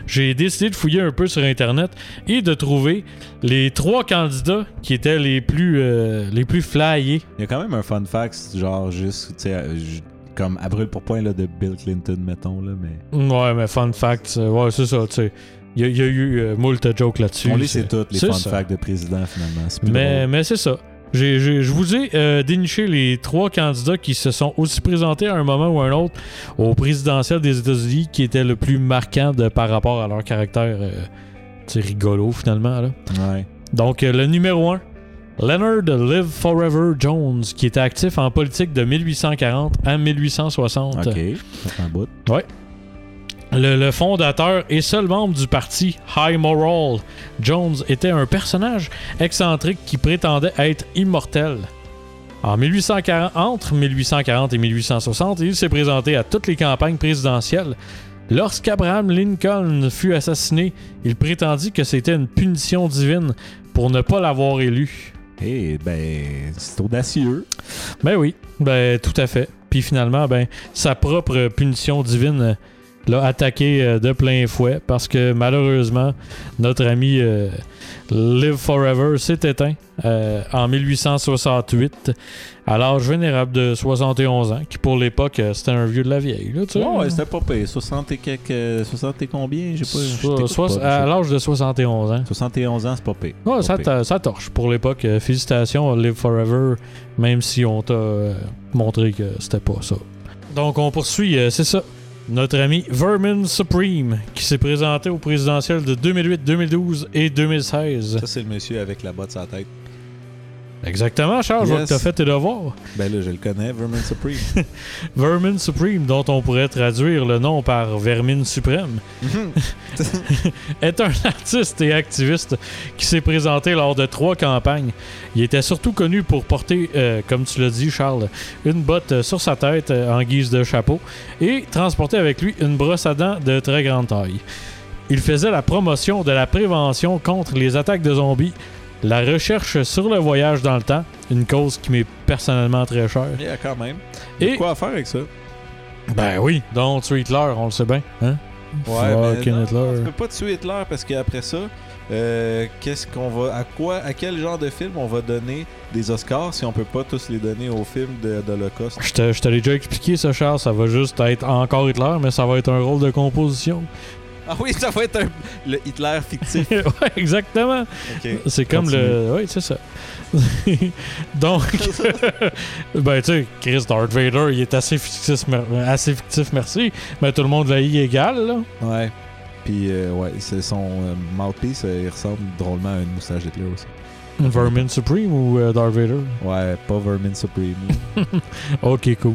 Speaker 1: J'ai décidé de fouiller un peu sur Internet et de trouver les trois candidats qui étaient les plus, euh, les plus flyés.
Speaker 2: Il y a quand même un fun fact, genre juste, tu sais, euh, comme à brûle pour point là, de Bill Clinton, mettons, là, mais.
Speaker 1: Ouais, mais fun facts, euh, ouais, c'est ça, tu sais. Il y, a- il y a eu euh, moult jokes là-dessus.
Speaker 2: On les
Speaker 1: c'est-
Speaker 2: sait toutes, les fun facts de président, finalement.
Speaker 1: Mais,
Speaker 2: drôle.
Speaker 1: mais c'est ça. Je vous ai euh, déniché les trois candidats qui se sont aussi présentés à un moment ou à un autre au présidentiel des États-Unis qui était le plus marquant de, par rapport à leur caractère euh, rigolo finalement. Là.
Speaker 2: Ouais.
Speaker 1: Donc euh, le numéro 1, Leonard Live Forever Jones, qui était actif en politique de 1840 à 1860.
Speaker 2: Ok. Ça fait un bout.
Speaker 1: Le, le fondateur et seul membre du parti High Moral, Jones était un personnage excentrique qui prétendait être immortel. En 1840, entre 1840 et 1860, il s'est présenté à toutes les campagnes présidentielles. Lorsqu'Abraham Lincoln fut assassiné, il prétendit que c'était une punition divine pour ne pas l'avoir élu.
Speaker 2: Eh ben, c'est audacieux.
Speaker 1: Ben oui, ben tout à fait. Puis finalement, ben sa propre punition divine l'a attaqué euh, de plein fouet parce que malheureusement, notre ami euh, Live Forever s'est éteint euh, en 1868 à l'âge vénérable de 71 ans, qui pour l'époque, c'était un vieux de la vieille. Là, tu.
Speaker 2: Ouais, c'était pas payé. 60 et quelques. euh, 60 et combien? J'ai pas.
Speaker 1: So- à l'âge de 71 ans.
Speaker 2: pas. 71 ans, c'est pas payé.
Speaker 1: Ouais, ça,
Speaker 2: payé.
Speaker 1: ta- ça torche pour l'époque. Félicitations, Live Forever, même si on t'a montré que c'était pas ça. Donc, on poursuit, c'est ça. Notre ami Vermin Supreme, qui s'est présenté au présidentiel de 2008, 2012 et 2016.
Speaker 2: Ça, c'est le monsieur avec la botte sur la tête.
Speaker 1: Exactement, Charles, je vois
Speaker 2: Yes.
Speaker 1: que t'as fait tes devoirs.
Speaker 2: Ben là, je le connais, Vermin Supreme.
Speaker 1: Vermin Supreme, dont on pourrait traduire le nom par Vermine Suprême, est un artiste et activiste qui s'est présenté lors de trois campagnes. Il était surtout connu pour porter, euh, comme tu l'as dit, Charles, une botte sur sa tête euh, en guise de chapeau et transporter avec lui une brosse à dents de très grande taille. Il faisait la promotion de la prévention contre les attaques de zombies, la recherche sur le voyage dans le temps, une cause qui m'est personnellement très chère.
Speaker 2: Il y a quand même.
Speaker 1: Et-
Speaker 2: quoi à faire avec ça?
Speaker 1: Ben oui, donc tu Hitler, on le sait bien. Hein? Fucking
Speaker 2: non,
Speaker 1: Hitler.
Speaker 2: tu peux pas tuer Hitler parce qu'après ça, euh, qu'est-ce qu'on va, à quoi, à quel genre de film on va donner des Oscars si on peut pas tous les donner au film de, d'Holocauste?
Speaker 1: Je te, je te l'ai déjà expliqué, ça, Charles. Ça va juste être encore Hitler, mais ça va être un rôle de composition.
Speaker 2: Ah oui, ça va être un- le Hitler fictif.
Speaker 1: ouais, exactement. C'est comme
Speaker 2: Continue.
Speaker 1: le. Oui, c'est ça. Donc, ben, tu sais, Chris Darth Vader, il est assez fictif, assez fictif, merci. Mais tout le monde l'a égal, là.
Speaker 2: Ouais. Puis, euh, ouais, c'est son euh, mouthpiece, euh, il ressemble drôlement à une moustache d'Hitler aussi.
Speaker 1: Vermin Supreme ou Darth Vader?
Speaker 2: Ouais, pas Vermin Supreme.
Speaker 1: Ok, cool.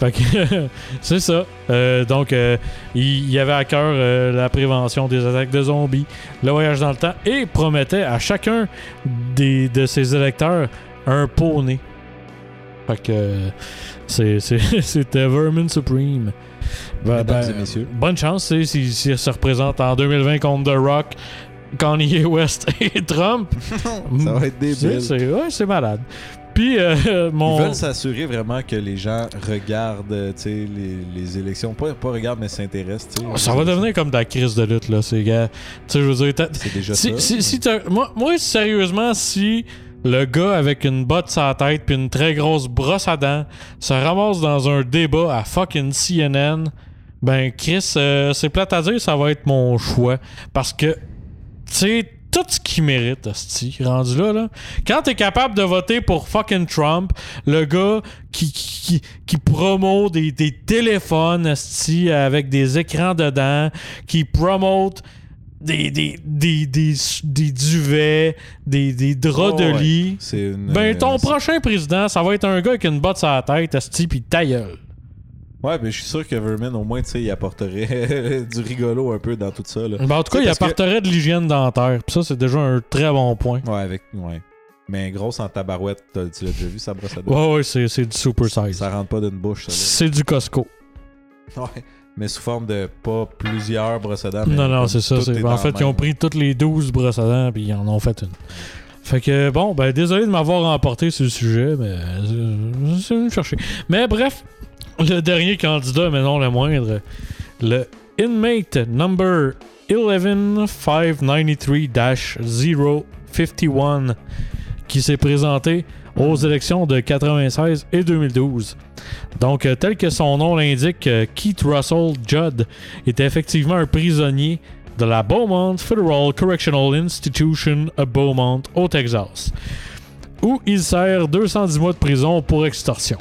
Speaker 1: Fait que c'est ça. Euh, donc, euh, il, il avait à cœur euh, la prévention des attaques de zombies, le voyage dans le temps et promettait à chacun des, de ses électeurs un poney. Fait que c'était Vermin Supreme. Ben, ben,
Speaker 2: et messieurs.
Speaker 1: Bonne chance, s'il se représente en 2020 contre The Rock, Kanye West et Trump.
Speaker 2: Ça va être débile.
Speaker 1: c'est- ouais, c'est malade. Puis, euh, mon.
Speaker 2: Ils veulent s'assurer vraiment que les gens regardent euh, les, les élections. Pas, pas regardent, mais s'intéressent.
Speaker 1: Ça va devenir comme de la crise de lutte, là, ces gars. Tu sais, je veux dire,
Speaker 2: C'est déjà
Speaker 1: si,
Speaker 2: ça.
Speaker 1: si, si t'as- moi, moi, sérieusement, si le gars avec une botte sur la tête puis une très grosse brosse à dents se ramasse dans un débat à fucking CNN, ben, Chris, euh, c'est plate à dire, ça va être mon choix. Parce que, tu sais, tout ce qu'il mérite, hostie, rendu là, là. Quand t'es capable de voter pour fucking Trump, le gars qui, qui, qui, promeut des, des téléphones, hostie, avec des écrans dedans, qui promote des, des, des, des, des duvets, des, des draps
Speaker 2: Oh,
Speaker 1: de
Speaker 2: ouais.
Speaker 1: lit.
Speaker 2: Une,
Speaker 1: Ben, ton
Speaker 2: euh,
Speaker 1: prochain président, ça va être un gars avec une botte sur la tête, hostie, pis ta gueule.
Speaker 2: Ouais, mais je suis sûr que Vermin, au moins, tu sais, il apporterait du rigolo un peu dans tout ça. Là.
Speaker 1: Ben, en tout cas, il
Speaker 2: que-
Speaker 1: apporterait de l'hygiène dentaire. Pis ça, c'est déjà un très bon point.
Speaker 2: Ouais, avec. Ouais. Mais grosse en tabarouette, tu l'as déjà vu, sa brosse à dents?
Speaker 1: Ouais, ouais, c'est du super size.
Speaker 2: Ça rentre pas d'une bouche, ça.
Speaker 1: C'est du Costco.
Speaker 2: Ouais. Mais sous forme de pas plusieurs brosses à dents.
Speaker 1: Non, non, c'est ça. En fait, ils ont pris toutes les 12 brosses à dents, puis ils en ont fait une. Fait que, bon, ben, désolé de m'avoir emporté sur le sujet, mais euh, c'est venu me chercher. Mais bref, le dernier candidat, mais non le moindre, le Inmate Number 11593-051, qui s'est présenté aux élections de 96 et 2012. Donc, euh, tel que son nom l'indique, euh, Keith Russell Judd était effectivement un prisonnier de la Beaumont Federal Correctional Institution à Beaumont, au Texas, où il sert 210 mois de prison pour extorsion.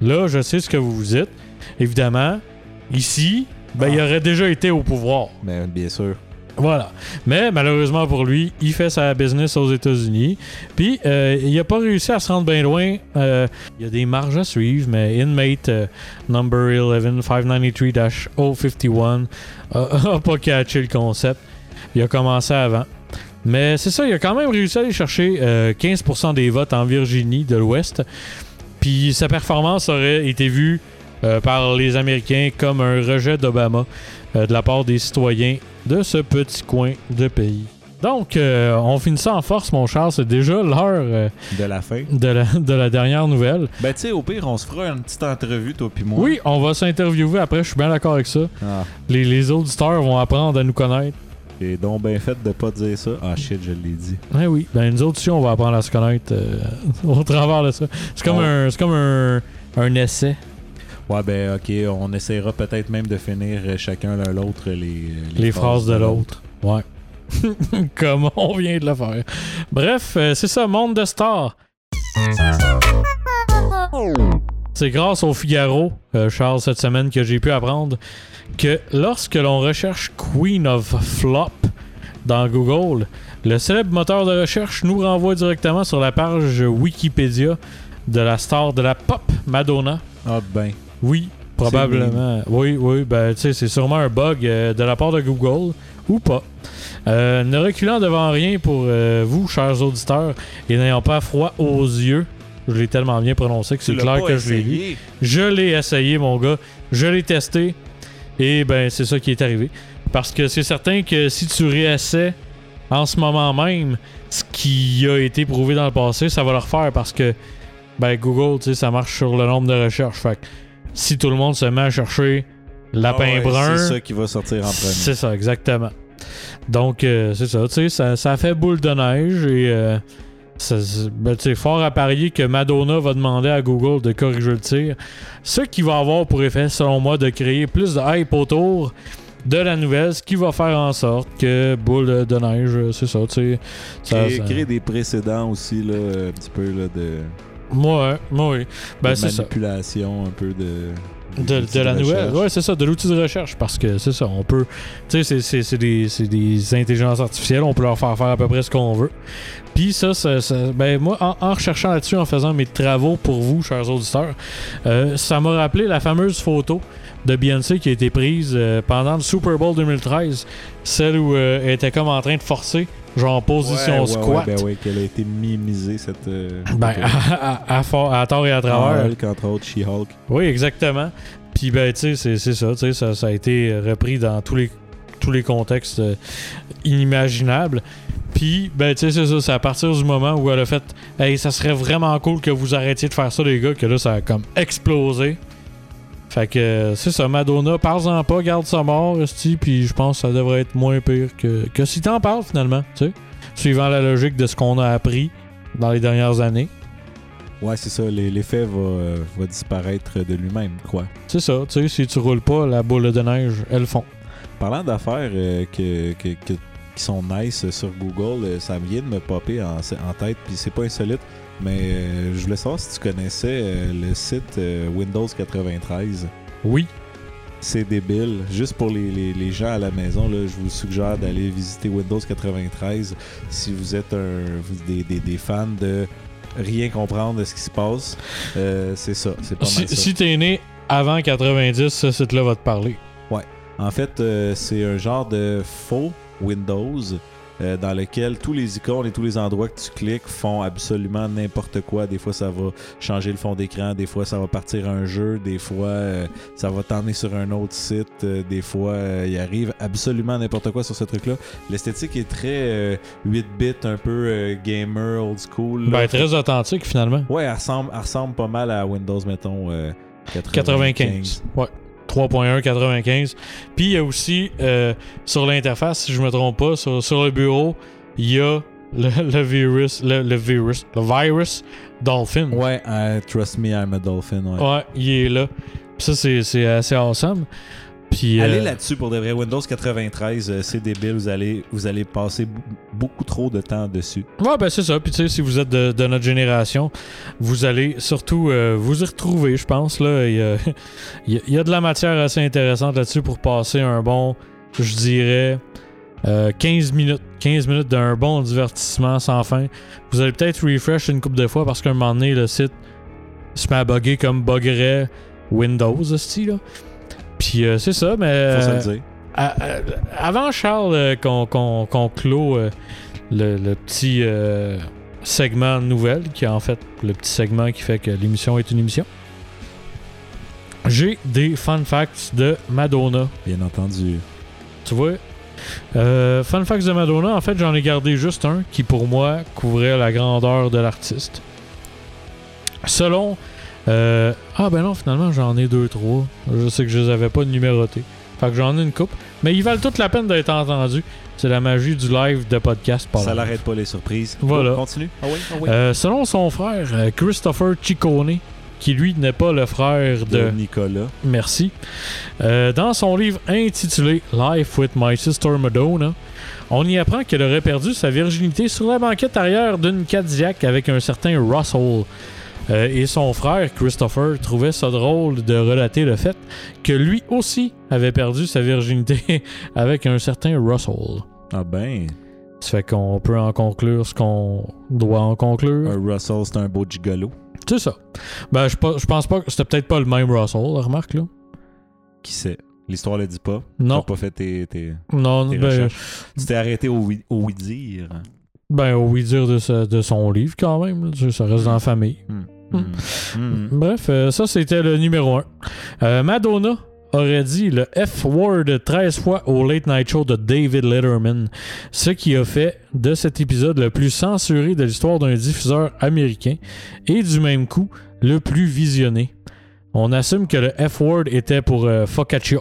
Speaker 1: Là, je sais ce que vous vous dites. Évidemment, ici, ben, il
Speaker 2: Ah.
Speaker 1: aurait déjà été au pouvoir.
Speaker 2: Mais bien sûr.
Speaker 1: Voilà. Mais malheureusement pour lui, il fait sa business aux États-Unis. Puis euh, il a pas réussi à se rendre bien loin. Euh, il y a des marges à suivre, mais Inmate euh, number 11-593-051 a, a pas catché le concept. Il a commencé avant. Mais c'est ça, il a quand même réussi à aller chercher euh, 15% des votes en Virginie de l'Ouest. Puis sa performance aurait été vue euh, par les Américains comme un rejet d'Obama euh, de la part des citoyens de ce petit coin de pays. Donc, euh, on finit ça en force, mon Charles. C'est déjà l'heure euh,
Speaker 2: De la fin.
Speaker 1: de, la, de la dernière nouvelle.
Speaker 2: Ben, tu sais, au pire, on se fera une petite entrevue, toi puis moi.
Speaker 1: Oui, on va s'interviewer après. Je suis bien d'accord avec ça.
Speaker 2: Ah.
Speaker 1: Les, les auditeurs vont apprendre à nous connaître.
Speaker 2: Et donc, ben fait de pas dire ça. Ah, shit, je l'ai dit.
Speaker 1: Eh oui, ben nous autres aussi, on va apprendre à se connaître euh, au travers de ça. C'est comme,
Speaker 2: Ouais.
Speaker 1: un, c'est comme un, un essai.
Speaker 2: Ouais, ben, ok, on essaiera peut-être même de finir chacun l'un l'autre les,
Speaker 1: Les, phrases de l'autre. Ouais. comme on vient de le faire. Bref, euh, c'est ça, Monde de Stars. C'est grâce au Figaro, euh, Charles, cette semaine que j'ai pu apprendre que lorsque l'on recherche Queen of Flop, dans Google, le célèbre moteur de recherche nous renvoie directement sur la page Wikipédia de la star de la pop Madonna.
Speaker 2: Ah ben.
Speaker 1: Oui, probablement. Oui, oui, ben tu sais, c'est sûrement un bug euh, de la part de Google ou pas. Euh, ne reculant devant rien pour euh, vous, chers auditeurs, et n'ayant pas froid aux yeux, je l'ai tellement bien prononcé que c'est clair que je l'ai lu. Je l'ai essayé, mon gars. Je l'ai testé. Et ben, c'est ça qui est arrivé. Parce que c'est certain que si tu réessais en ce moment même ce qui a été prouvé dans le passé, ça va le refaire parce que ben, Google, tu sais, ça marche sur le nombre de recherches. Fait que si tout le monde se met à chercher lapin
Speaker 2: Ah ouais,
Speaker 1: brun,
Speaker 2: C'est ça qui va sortir en premier.
Speaker 1: c'est ça, exactement. Donc, euh, c'est ça, tu sais, ça, ça fait boule de neige et euh, ça- ben, fort à parier que Madonna va demander à Google de corriger le tir. Ce qui va avoir pour effet, selon moi, de créer plus de hype autour de la nouvelle, ce qui va faire en sorte que boule de neige, euh, c'est ça, tu sais.
Speaker 2: Créer,
Speaker 1: ça-
Speaker 2: créer des précédents aussi, là, un petit peu là, de,
Speaker 1: Ouais, ouais. Ben, c'est ça.
Speaker 2: manipulation, un peu de.
Speaker 1: De, la nouvelle. Ouais, c'est ça, de l'outil de recherche. Parce que c'est ça, on peut. Tu sais, c'est- des, c'est des intelligences artificielles, on peut leur faire faire à peu près ce qu'on veut. Puis ça, ça- ça- ben moi, en, en recherchant là-dessus, en faisant mes travaux pour vous, chers auditeurs, euh, ça m'a rappelé la fameuse photo de Beyoncé qui a été prise euh, pendant le Super Bowl 2013. Celle où euh, elle était comme en train de forcer, genre en position
Speaker 2: Ouais,
Speaker 1: squat.
Speaker 2: Ouais, ben oui, qu'elle a été mimisée, cette. euh,
Speaker 1: Ben, à, à- à tort et à travers.
Speaker 2: Hulk, entre autres, She-Hulk.
Speaker 1: Oui, exactement. Puis, ben, tu sais, c'est- ça, tu sais, ça, ça a été repris dans tous les, tous les contextes euh, inimaginables. Puis, ben, tu sais, c'est ça, c'est à partir du moment où elle a fait Hey, ça serait vraiment cool que vous arrêtiez de faire ça, les gars, que là, ça a comme explosé. Fait que, c'est ça, Madonna, parle-en pas, garde ça mort, esti, puis je pense que ça devrait être moins pire que, que si t'en parles, finalement, tu sais. Suivant la logique de ce qu'on a appris dans les dernières années.
Speaker 2: Ouais, c'est ça, l'effet va, euh, va disparaître de lui-même, quoi.
Speaker 1: C'est ça, tu sais, si tu roules pas, la boule de neige, elles font.
Speaker 2: Parlant d'affaires euh, que, que- que- qui sont nice sur Google, euh, ça vient de me popper en, en tête, puis c'est pas insolite, mais euh, je voulais savoir si tu connaissais euh, le site euh, Windows 93.
Speaker 1: Oui.
Speaker 2: C'est débile. Juste pour les, les- les gens à la maison, là, je vous suggère d'aller visiter Windows 93 si vous êtes un, des, des- des fans de rien comprendre de ce qui se passe. Euh, c'est ça, c'est pas
Speaker 1: Si,
Speaker 2: mal ça.
Speaker 1: si t'es né avant 90, ce site-là va te parler.
Speaker 2: En fait, euh, c'est un genre de faux Windows euh, dans lequel tous les icônes et tous les endroits que tu cliques font absolument n'importe quoi. Des fois, ça va changer le fond d'écran, des fois, ça va partir un jeu, des fois, euh, ça va t'emmener sur un autre site, euh, des fois, il arrive absolument n'importe quoi sur ce truc-là. L'esthétique est très euh, 8-bit, un peu gamer, old school.
Speaker 1: Ben, très authentique finalement.
Speaker 2: Ouais, elle ressemble, elle ressemble pas mal à Windows, mettons, euh, 95.
Speaker 1: 95. Ouais. 3.1 95. Puis il y a aussi euh, sur l'interface, si je me trompe pas, sur, sur le bureau, il y a le, le virus, le, le virus, le virus Dolphin.
Speaker 2: Ouais, euh, Trust Me, I'm a Dolphin. Ouais.
Speaker 1: Ouais, il est là. Puis ça, c'est, c'est assez awesome. Puis,
Speaker 2: Allez
Speaker 1: euh,
Speaker 2: là-dessus pour de vrai. Windows 93, euh, c'est débile. Vous allez, vous allez passer beaucoup trop de temps dessus.
Speaker 1: Ouais, ben c'est ça. Puis tu sais, si vous êtes de, de notre génération, vous allez surtout euh, vous y retrouver, je pense. Là. Il, y y a- il y a de la matière assez intéressante là-dessus pour passer un bon, je dirais, euh, 15 minutes. 15 minutes d'un bon divertissement sans fin. Vous allez peut-être refresh une couple de fois parce qu'à un moment donné, le site se met à bugger comme buggerait Windows, ce là. Puis euh, c'est ça, mais...
Speaker 2: Faut
Speaker 1: euh,
Speaker 2: se le dire.
Speaker 1: à- à- avant, Charles, euh, qu'on clôt euh, le, le petit euh, segment de nouvelles, qui est en fait le petit segment qui fait que l'émission est une émission, j'ai des fun facts de Madonna.
Speaker 2: Bien entendu.
Speaker 1: Tu vois? Euh, fun facts de Madonna, en fait, j'en ai gardé juste un qui, pour moi, couvrait la grandeur de l'artiste. Selon. Euh, ah, ben non, finalement, j'en ai deux, trois. Je sais que je les avais pas numérotés. Fait que j'en ai une coupe. Mais ils valent toute la peine d'être entendus. C'est la magie du live de podcast. par
Speaker 2: Ça
Speaker 1: là.
Speaker 2: l'arrête pas les surprises.
Speaker 1: Voilà.
Speaker 2: Continue. Ah oui, ah oui.
Speaker 1: Euh, selon son frère, euh, Christopher Ciccone, qui lui n'est pas le frère
Speaker 2: de
Speaker 1: de
Speaker 2: Nicolas.
Speaker 1: Merci. Euh, dans son livre intitulé Life with My Sister Madonna, on y apprend qu'elle aurait perdu sa virginité sur la banquette arrière d'une Cadillac avec un certain Russell. Euh, et son frère, Christopher, trouvait ça drôle de relater le fait que lui aussi avait perdu sa virginité avec un certain Russell.
Speaker 2: Ah ben,
Speaker 1: Ça fait qu'on peut en conclure ce qu'on doit en conclure.
Speaker 2: un Russell, c'est un beau gigolo.
Speaker 1: C'est ça. Ben, je, pense pas que c'était peut-être pas le même Russell, remarque, là.
Speaker 2: Qui sait? L'histoire le dit pas.
Speaker 1: Non.
Speaker 2: T'as pas fait tes, tes,
Speaker 1: Non,
Speaker 2: tes
Speaker 1: ben.
Speaker 2: Tu t'es arrêté au au oui dire.
Speaker 1: ben, au oui dire de, de son livre, quand même. Ça reste dans la famille.
Speaker 2: Hmm.
Speaker 1: Hmm.
Speaker 2: Hmm.
Speaker 1: Bref, euh, ça, c'était le numéro 1. Madonna aurait dit le F-word 13 fois au Late Night Show de David Letterman, ce qui a fait de cet épisode le plus censuré de l'histoire d'un diffuseur américain et du même coup le plus visionné. On assume que le F-word était pour euh, focaccia.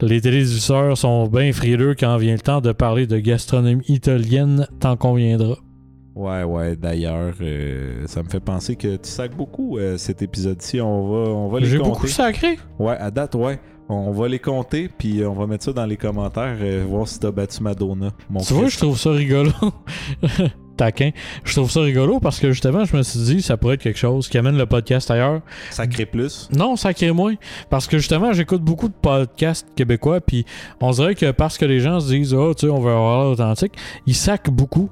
Speaker 1: Les télédiffuseurs sont bien frileux quand vient le temps de parler de gastronomie italienne, tant qu'on viendra.
Speaker 2: Ouais, ouais. D'ailleurs, euh, ça me fait penser que tu sacs beaucoup euh, cet épisode-ci. On va, on va les
Speaker 1: J'ai
Speaker 2: compter.
Speaker 1: beaucoup sacré.
Speaker 2: Ouais, à date, ouais. On va les compter, puis on va mettre ça dans les commentaires, euh, voir si t'as battu Madonna. Mon
Speaker 1: Tu vois, je trouve ça rigolo. Taquin. Je trouve ça rigolo parce que justement, je me suis dit, ça pourrait être quelque chose qui amène le podcast ailleurs.
Speaker 2: Sacré plus.
Speaker 1: Non, ça crée moins. Parce que justement, j'écoute beaucoup de podcasts québécois, puis on dirait que parce que les gens se disent, oh, tu sais, on veut avoir l'air authentique, ils sacent beaucoup.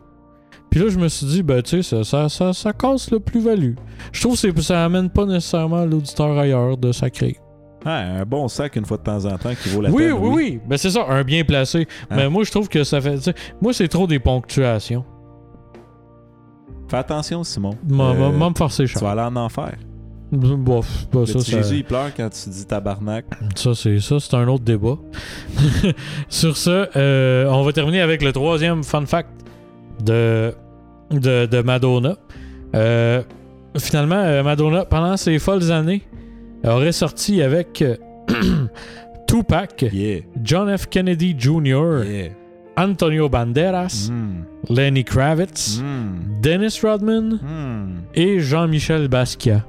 Speaker 1: Puis là, je me suis dit, ben, tu sais, ça, ça, ça, ça casse le plus-value. Je trouve que ça amène pas nécessairement l'auditeur ailleurs de sacrer.
Speaker 2: Ah, un bon sac une fois de temps en temps qui vaut la
Speaker 1: Oui,
Speaker 2: peine.
Speaker 1: oui, oui. Ben, c'est ça, un bien placé.
Speaker 2: Hein?
Speaker 1: Mais moi, je trouve que ça fait. Moi, c'est trop des ponctuations.
Speaker 2: Fais attention, Simon.
Speaker 1: M'a
Speaker 2: Euh,
Speaker 1: me forcer,
Speaker 2: tu vas aller en enfer.
Speaker 1: Bof, bah, ça,
Speaker 2: Jésus, il pleure quand tu dis tabarnak.
Speaker 1: ça, c'est ça, c'est un autre débat. Sur ce, euh, on va terminer avec le troisième fun fact de, de, de Madonna. Euh, finalement, euh, Madonna, pendant ses folles années, aurait sorti avec euh, Tupac,
Speaker 2: Yeah.
Speaker 1: John F. Kennedy Jr.,
Speaker 2: Yeah.
Speaker 1: Antonio Banderas,
Speaker 2: Mm.
Speaker 1: Lenny Kravitz,
Speaker 2: Mm.
Speaker 1: Dennis Rodman
Speaker 2: Mm.
Speaker 1: et Jean-Michel Basquiat.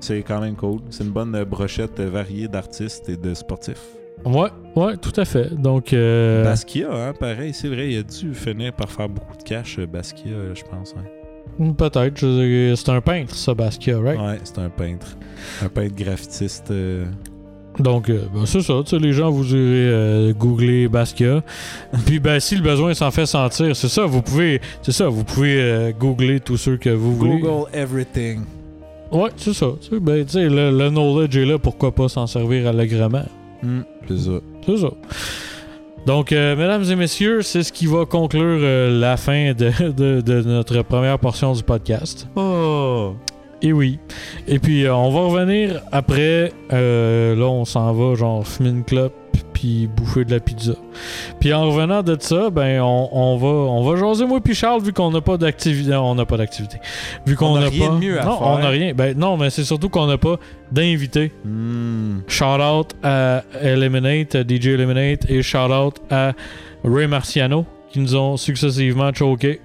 Speaker 2: C'est quand même cool. C'est une bonne brochette variée d'artistes et de sportifs.
Speaker 1: Ouais, ouais, tout à fait. Donc, euh,
Speaker 2: Basquiat, hein, pareil, c'est vrai, il a dû finir par faire beaucoup de cash, euh, Basquiat, euh, je pense. hein.
Speaker 1: peut-être. veux dire, C'est un peintre, ça, Basquiat, right?
Speaker 2: Ouais, c'est un peintre. Un peintre graffitiste. euh,
Speaker 1: Donc, euh, ben, c'est ça. tu sais, Les gens, vous irez euh, googler Basquiat. Puis, ben, si le besoin s'en fait sentir, c'est ça. Vous pouvez, c'est ça. Vous pouvez euh, googler tous ceux que vous voulez.
Speaker 2: Google everything.
Speaker 1: Ouais, c'est ça. Ben, tu sais, le, le knowledge est là. Pourquoi pas s'en servir allègrement?
Speaker 2: Mm, c'est ça.
Speaker 1: C'est ça. Donc, euh, mesdames et messieurs, c'est ce qui va conclure euh, la fin de, de- de notre première portion du podcast.
Speaker 2: Oh!
Speaker 1: Et oui. Et puis, euh, on va revenir après. euh, là, on s'en va, genre, fumer une clope, puis bouffer de la pizza. Puis en revenant de ça, ben, on, on va, on va jaser, moi puis Charles, vu qu'on n'a pas d'activité. On n'a pas d'activité. Vu qu'on n'a
Speaker 2: rien
Speaker 1: pas.
Speaker 2: de mieux à
Speaker 1: non,
Speaker 2: faire.
Speaker 1: on n'a rien. Ben, non, mais c'est surtout qu'on n'a pas d'invité.
Speaker 2: Mm.
Speaker 1: Shout out à Eliminate, à DJ Eliminate, et shout out à Ray Marciano, qui nous ont successivement choqué.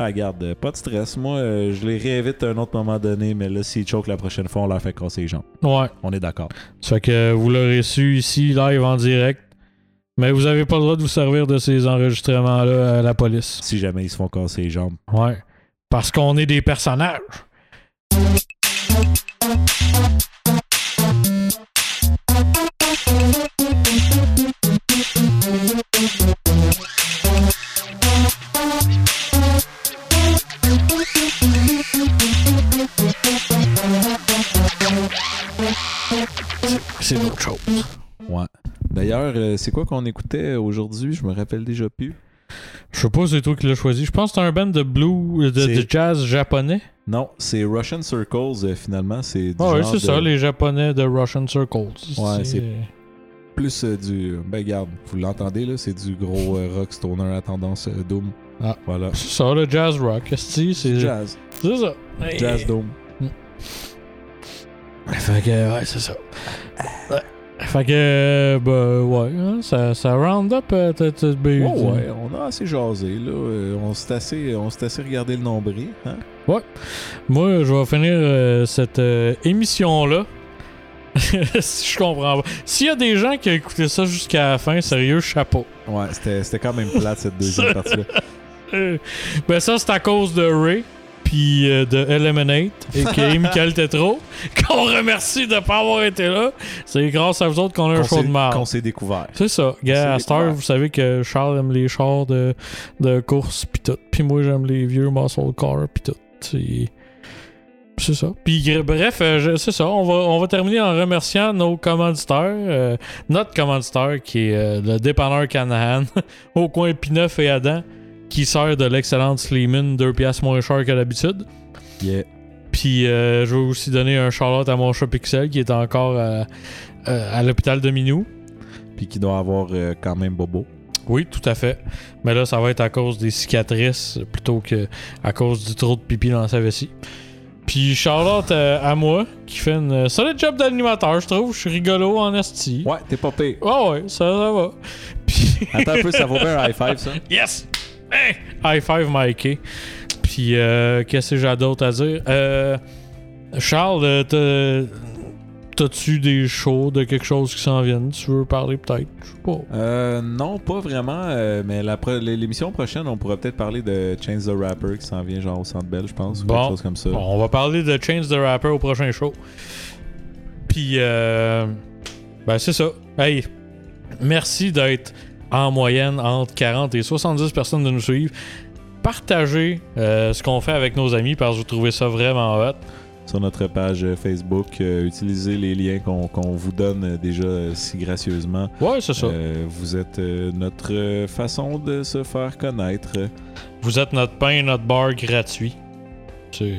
Speaker 2: Ah, regarde, euh, pas de stress. Moi, euh, je les réinvite à un autre moment donné, mais là, s'ils choquent la prochaine fois, on leur fait casser les jambes.
Speaker 1: Ouais.
Speaker 2: On est d'accord.
Speaker 1: Ça fait que vous l'aurez su ici, live en direct. Mais vous avez pas le droit de vous servir de ces enregistrements-là à la police.
Speaker 2: Si jamais ils se font casser les jambes.
Speaker 1: Ouais. Parce qu'on est des personnages. C'est d'autres choses.
Speaker 2: Ouais. D'ailleurs, euh, c'est quoi qu'on écoutait aujourd'hui? Je me rappelle déjà plus.
Speaker 1: Je sais pas c'est toi qui l'as choisi. Je pense que c'est un band de blue, de, de jazz japonais.
Speaker 2: Non, c'est Russian Circles, euh, finalement. C'est
Speaker 1: Ah ouais, c'est
Speaker 2: de-
Speaker 1: ça, les japonais de Russian Circles.
Speaker 2: Ouais, c'est- Plus euh, du... Ben, garde, vous l'entendez, là? C'est du gros euh, rock stoner à tendance euh, doom.
Speaker 1: Ah.
Speaker 2: Voilà.
Speaker 1: C'est ça, le jazz rock. C'est
Speaker 2: Jazz.
Speaker 1: c'est ça.
Speaker 2: Jazz doom.
Speaker 1: Fait que, ouais, c'est ça. Ouais. Fait que, bah, ouais, hein, ça, ça round up, euh,
Speaker 2: Ouais, ouais, on a assez jasé, là. Euh, on s'est assez, on s'est assez regardé le nombril, hein?
Speaker 1: Moi, je vais finir euh, cette euh, émission-là. si je comprends pas. S'il y a des gens qui ont écouté ça jusqu'à la fin, sérieux, chapeau.
Speaker 2: Ouais, c'était, c'était quand même plate, cette deuxième partie-là.
Speaker 1: Ben ça, c'est à cause de Ray. Puis euh, de Eliminate, et qui est Michael Tetro, qu'on remercie de ne pas avoir été là. C'est grâce à vous autres qu'on a un
Speaker 2: Qu'on
Speaker 1: show de marde.
Speaker 2: Qu'on s'est découvert.
Speaker 1: C'est ça. Gars, à vous savez que Charles aime les chars de, de course pis tout. Puis moi, j'aime les vieux muscle cars pis tout. C'est... C'est ça. Puis bref, euh, c'est ça. On va, on va terminer en remerciant nos commanditaires. euh, notre commanditaire qui est euh, le dépanneur Canahan au coin P9 et Adam qui sert de l'excellente Sleeman 2 piastres moins cher que d'habitude.
Speaker 2: Yeah.
Speaker 1: Puis euh, je vais aussi donner un shout à mon chat Pixel qui est encore à, à- à l'hôpital de Minou.
Speaker 2: Puis qui doit avoir euh, quand même bobo.
Speaker 1: Oui, tout à fait. Mais là, ça va être à cause des cicatrices plutôt que à cause du trop de pipi dans sa vessie. Puis Charlotte à moi, qui fait une euh, solide job d'animateur, je trouve. Je suis rigolo en esti.
Speaker 2: Ouais, t'es pas pire.
Speaker 1: Ah ouais, ça, ça va. Puis,
Speaker 2: Attends un peu, ça vaut bien un high five, ça.
Speaker 1: yes! Hey! High five, Mikey. Puis, euh, qu'est-ce que j'ai d'autre à dire? Euh, Charles, euh, t'as- t'as-tu des shows de quelque chose qui s'en viennent? Tu veux parler peut-être? Je sais pas.
Speaker 2: Euh, non, pas vraiment. mais pro- l'émission prochaine, on pourrait peut-être parler de Change the Rapper qui s'en vient genre au Centre Bell, je pense. ou quelque chose comme ça.
Speaker 1: Bon, on va parler de Change the Rapper au prochain show. Puis, ben c'est ça. Hey, merci d'être en moyenne entre 40 et 70 personnes de nous suivre. Partagez euh, ce qu'on fait avec nos amis parce que vous trouvez ça vraiment hot.
Speaker 2: Sur notre page euh, Facebook, euh, utilisez les liens qu'on vous donne déjà euh, si gracieusement.
Speaker 1: Ouais, c'est ça.
Speaker 2: Euh, vous êtes notre façon de se faire connaître.
Speaker 1: Vous êtes notre pain, notre bar gratuit. Tu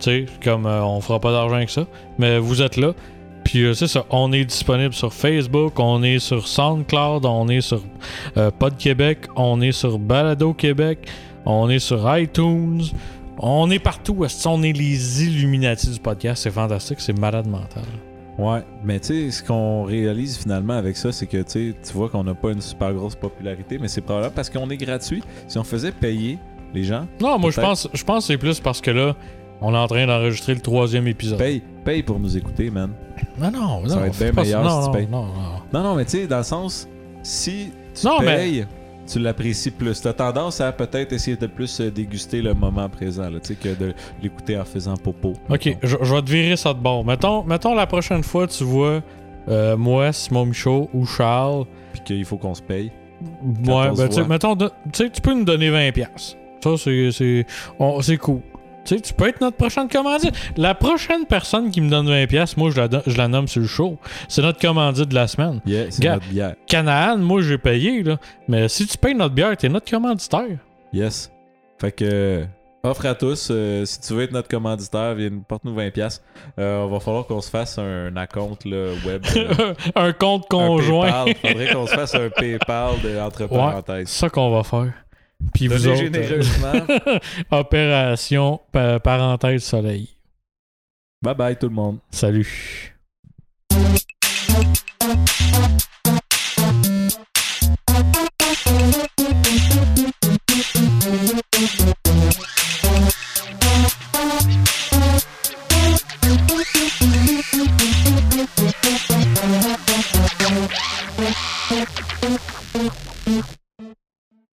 Speaker 1: sais, comme on fera pas d'argent avec ça, mais vous êtes là. Puis euh, c'est ça, on est disponible sur Facebook, on est sur SoundCloud, on est sur euh, Pod Québec, on est sur Balado Québec, on est sur iTunes, on est partout. Qu'on est les Illuminati du podcast? C'est fantastique, c'est malade mental.
Speaker 2: Ouais, mais tu sais, ce qu'on réalise finalement avec ça, c'est que tu vois qu'on n'a pas une super grosse popularité, mais c'est probablement parce qu'on est gratuit. Si on faisait payer les gens,
Speaker 1: Non, moi je pense, je pense que c'est plus parce que là, on est en train d'enregistrer le troisième épisode.
Speaker 2: paye, paye pour nous écouter, man.
Speaker 1: Non, non, non.
Speaker 2: Ça va être bien
Speaker 1: pas
Speaker 2: meilleur
Speaker 1: ça.
Speaker 2: si
Speaker 1: non,
Speaker 2: tu payes.
Speaker 1: non, non, non.
Speaker 2: Non, non, mais tu sais, dans le sens, si tu
Speaker 1: Non, mais-
Speaker 2: payes, tu l'apprécies plus. T'as tendance à peut-être essayer de plus euh, déguster le moment présent, là, tu sais, que de l'écouter en faisant popo.
Speaker 1: Ok, je, je vais te virer ça de bord. Mettons, mettons la prochaine fois, tu vois euh, moi, Simon Michaud ou Charles.
Speaker 2: Puis qu'il faut qu'on se paye.
Speaker 1: Ouais, ben, tu mettons, tu tu peux nous donner 20$. Ça, c'est cool. Tu sais, tu peux être notre prochaine commandite. La prochaine personne qui me donne 20$, moi, je la, don- je la nomme sur le show. C'est notre commandite de la semaine.
Speaker 2: Yeah, c'est notre bière.
Speaker 1: Canaan, moi, j'ai payé, là. Mais si tu payes notre bière, t'es notre commanditaire.
Speaker 2: Yes. Fait que, euh, offre à tous. euh, si tu veux être notre commanditaire, viens, porte-nous 20$. Euh, va falloir qu'on se fasse un account là, web. euh,
Speaker 1: un compte conjoint.
Speaker 2: Faudrait qu'on se fasse un PayPal de, entre
Speaker 1: Ouais,
Speaker 2: parenthèses.
Speaker 1: c'est ça qu'on va faire. Puis vous autres,
Speaker 2: généreusement.
Speaker 1: euh, opération pa- parenthèse soleil.
Speaker 2: bye bye tout le monde.
Speaker 1: Salut.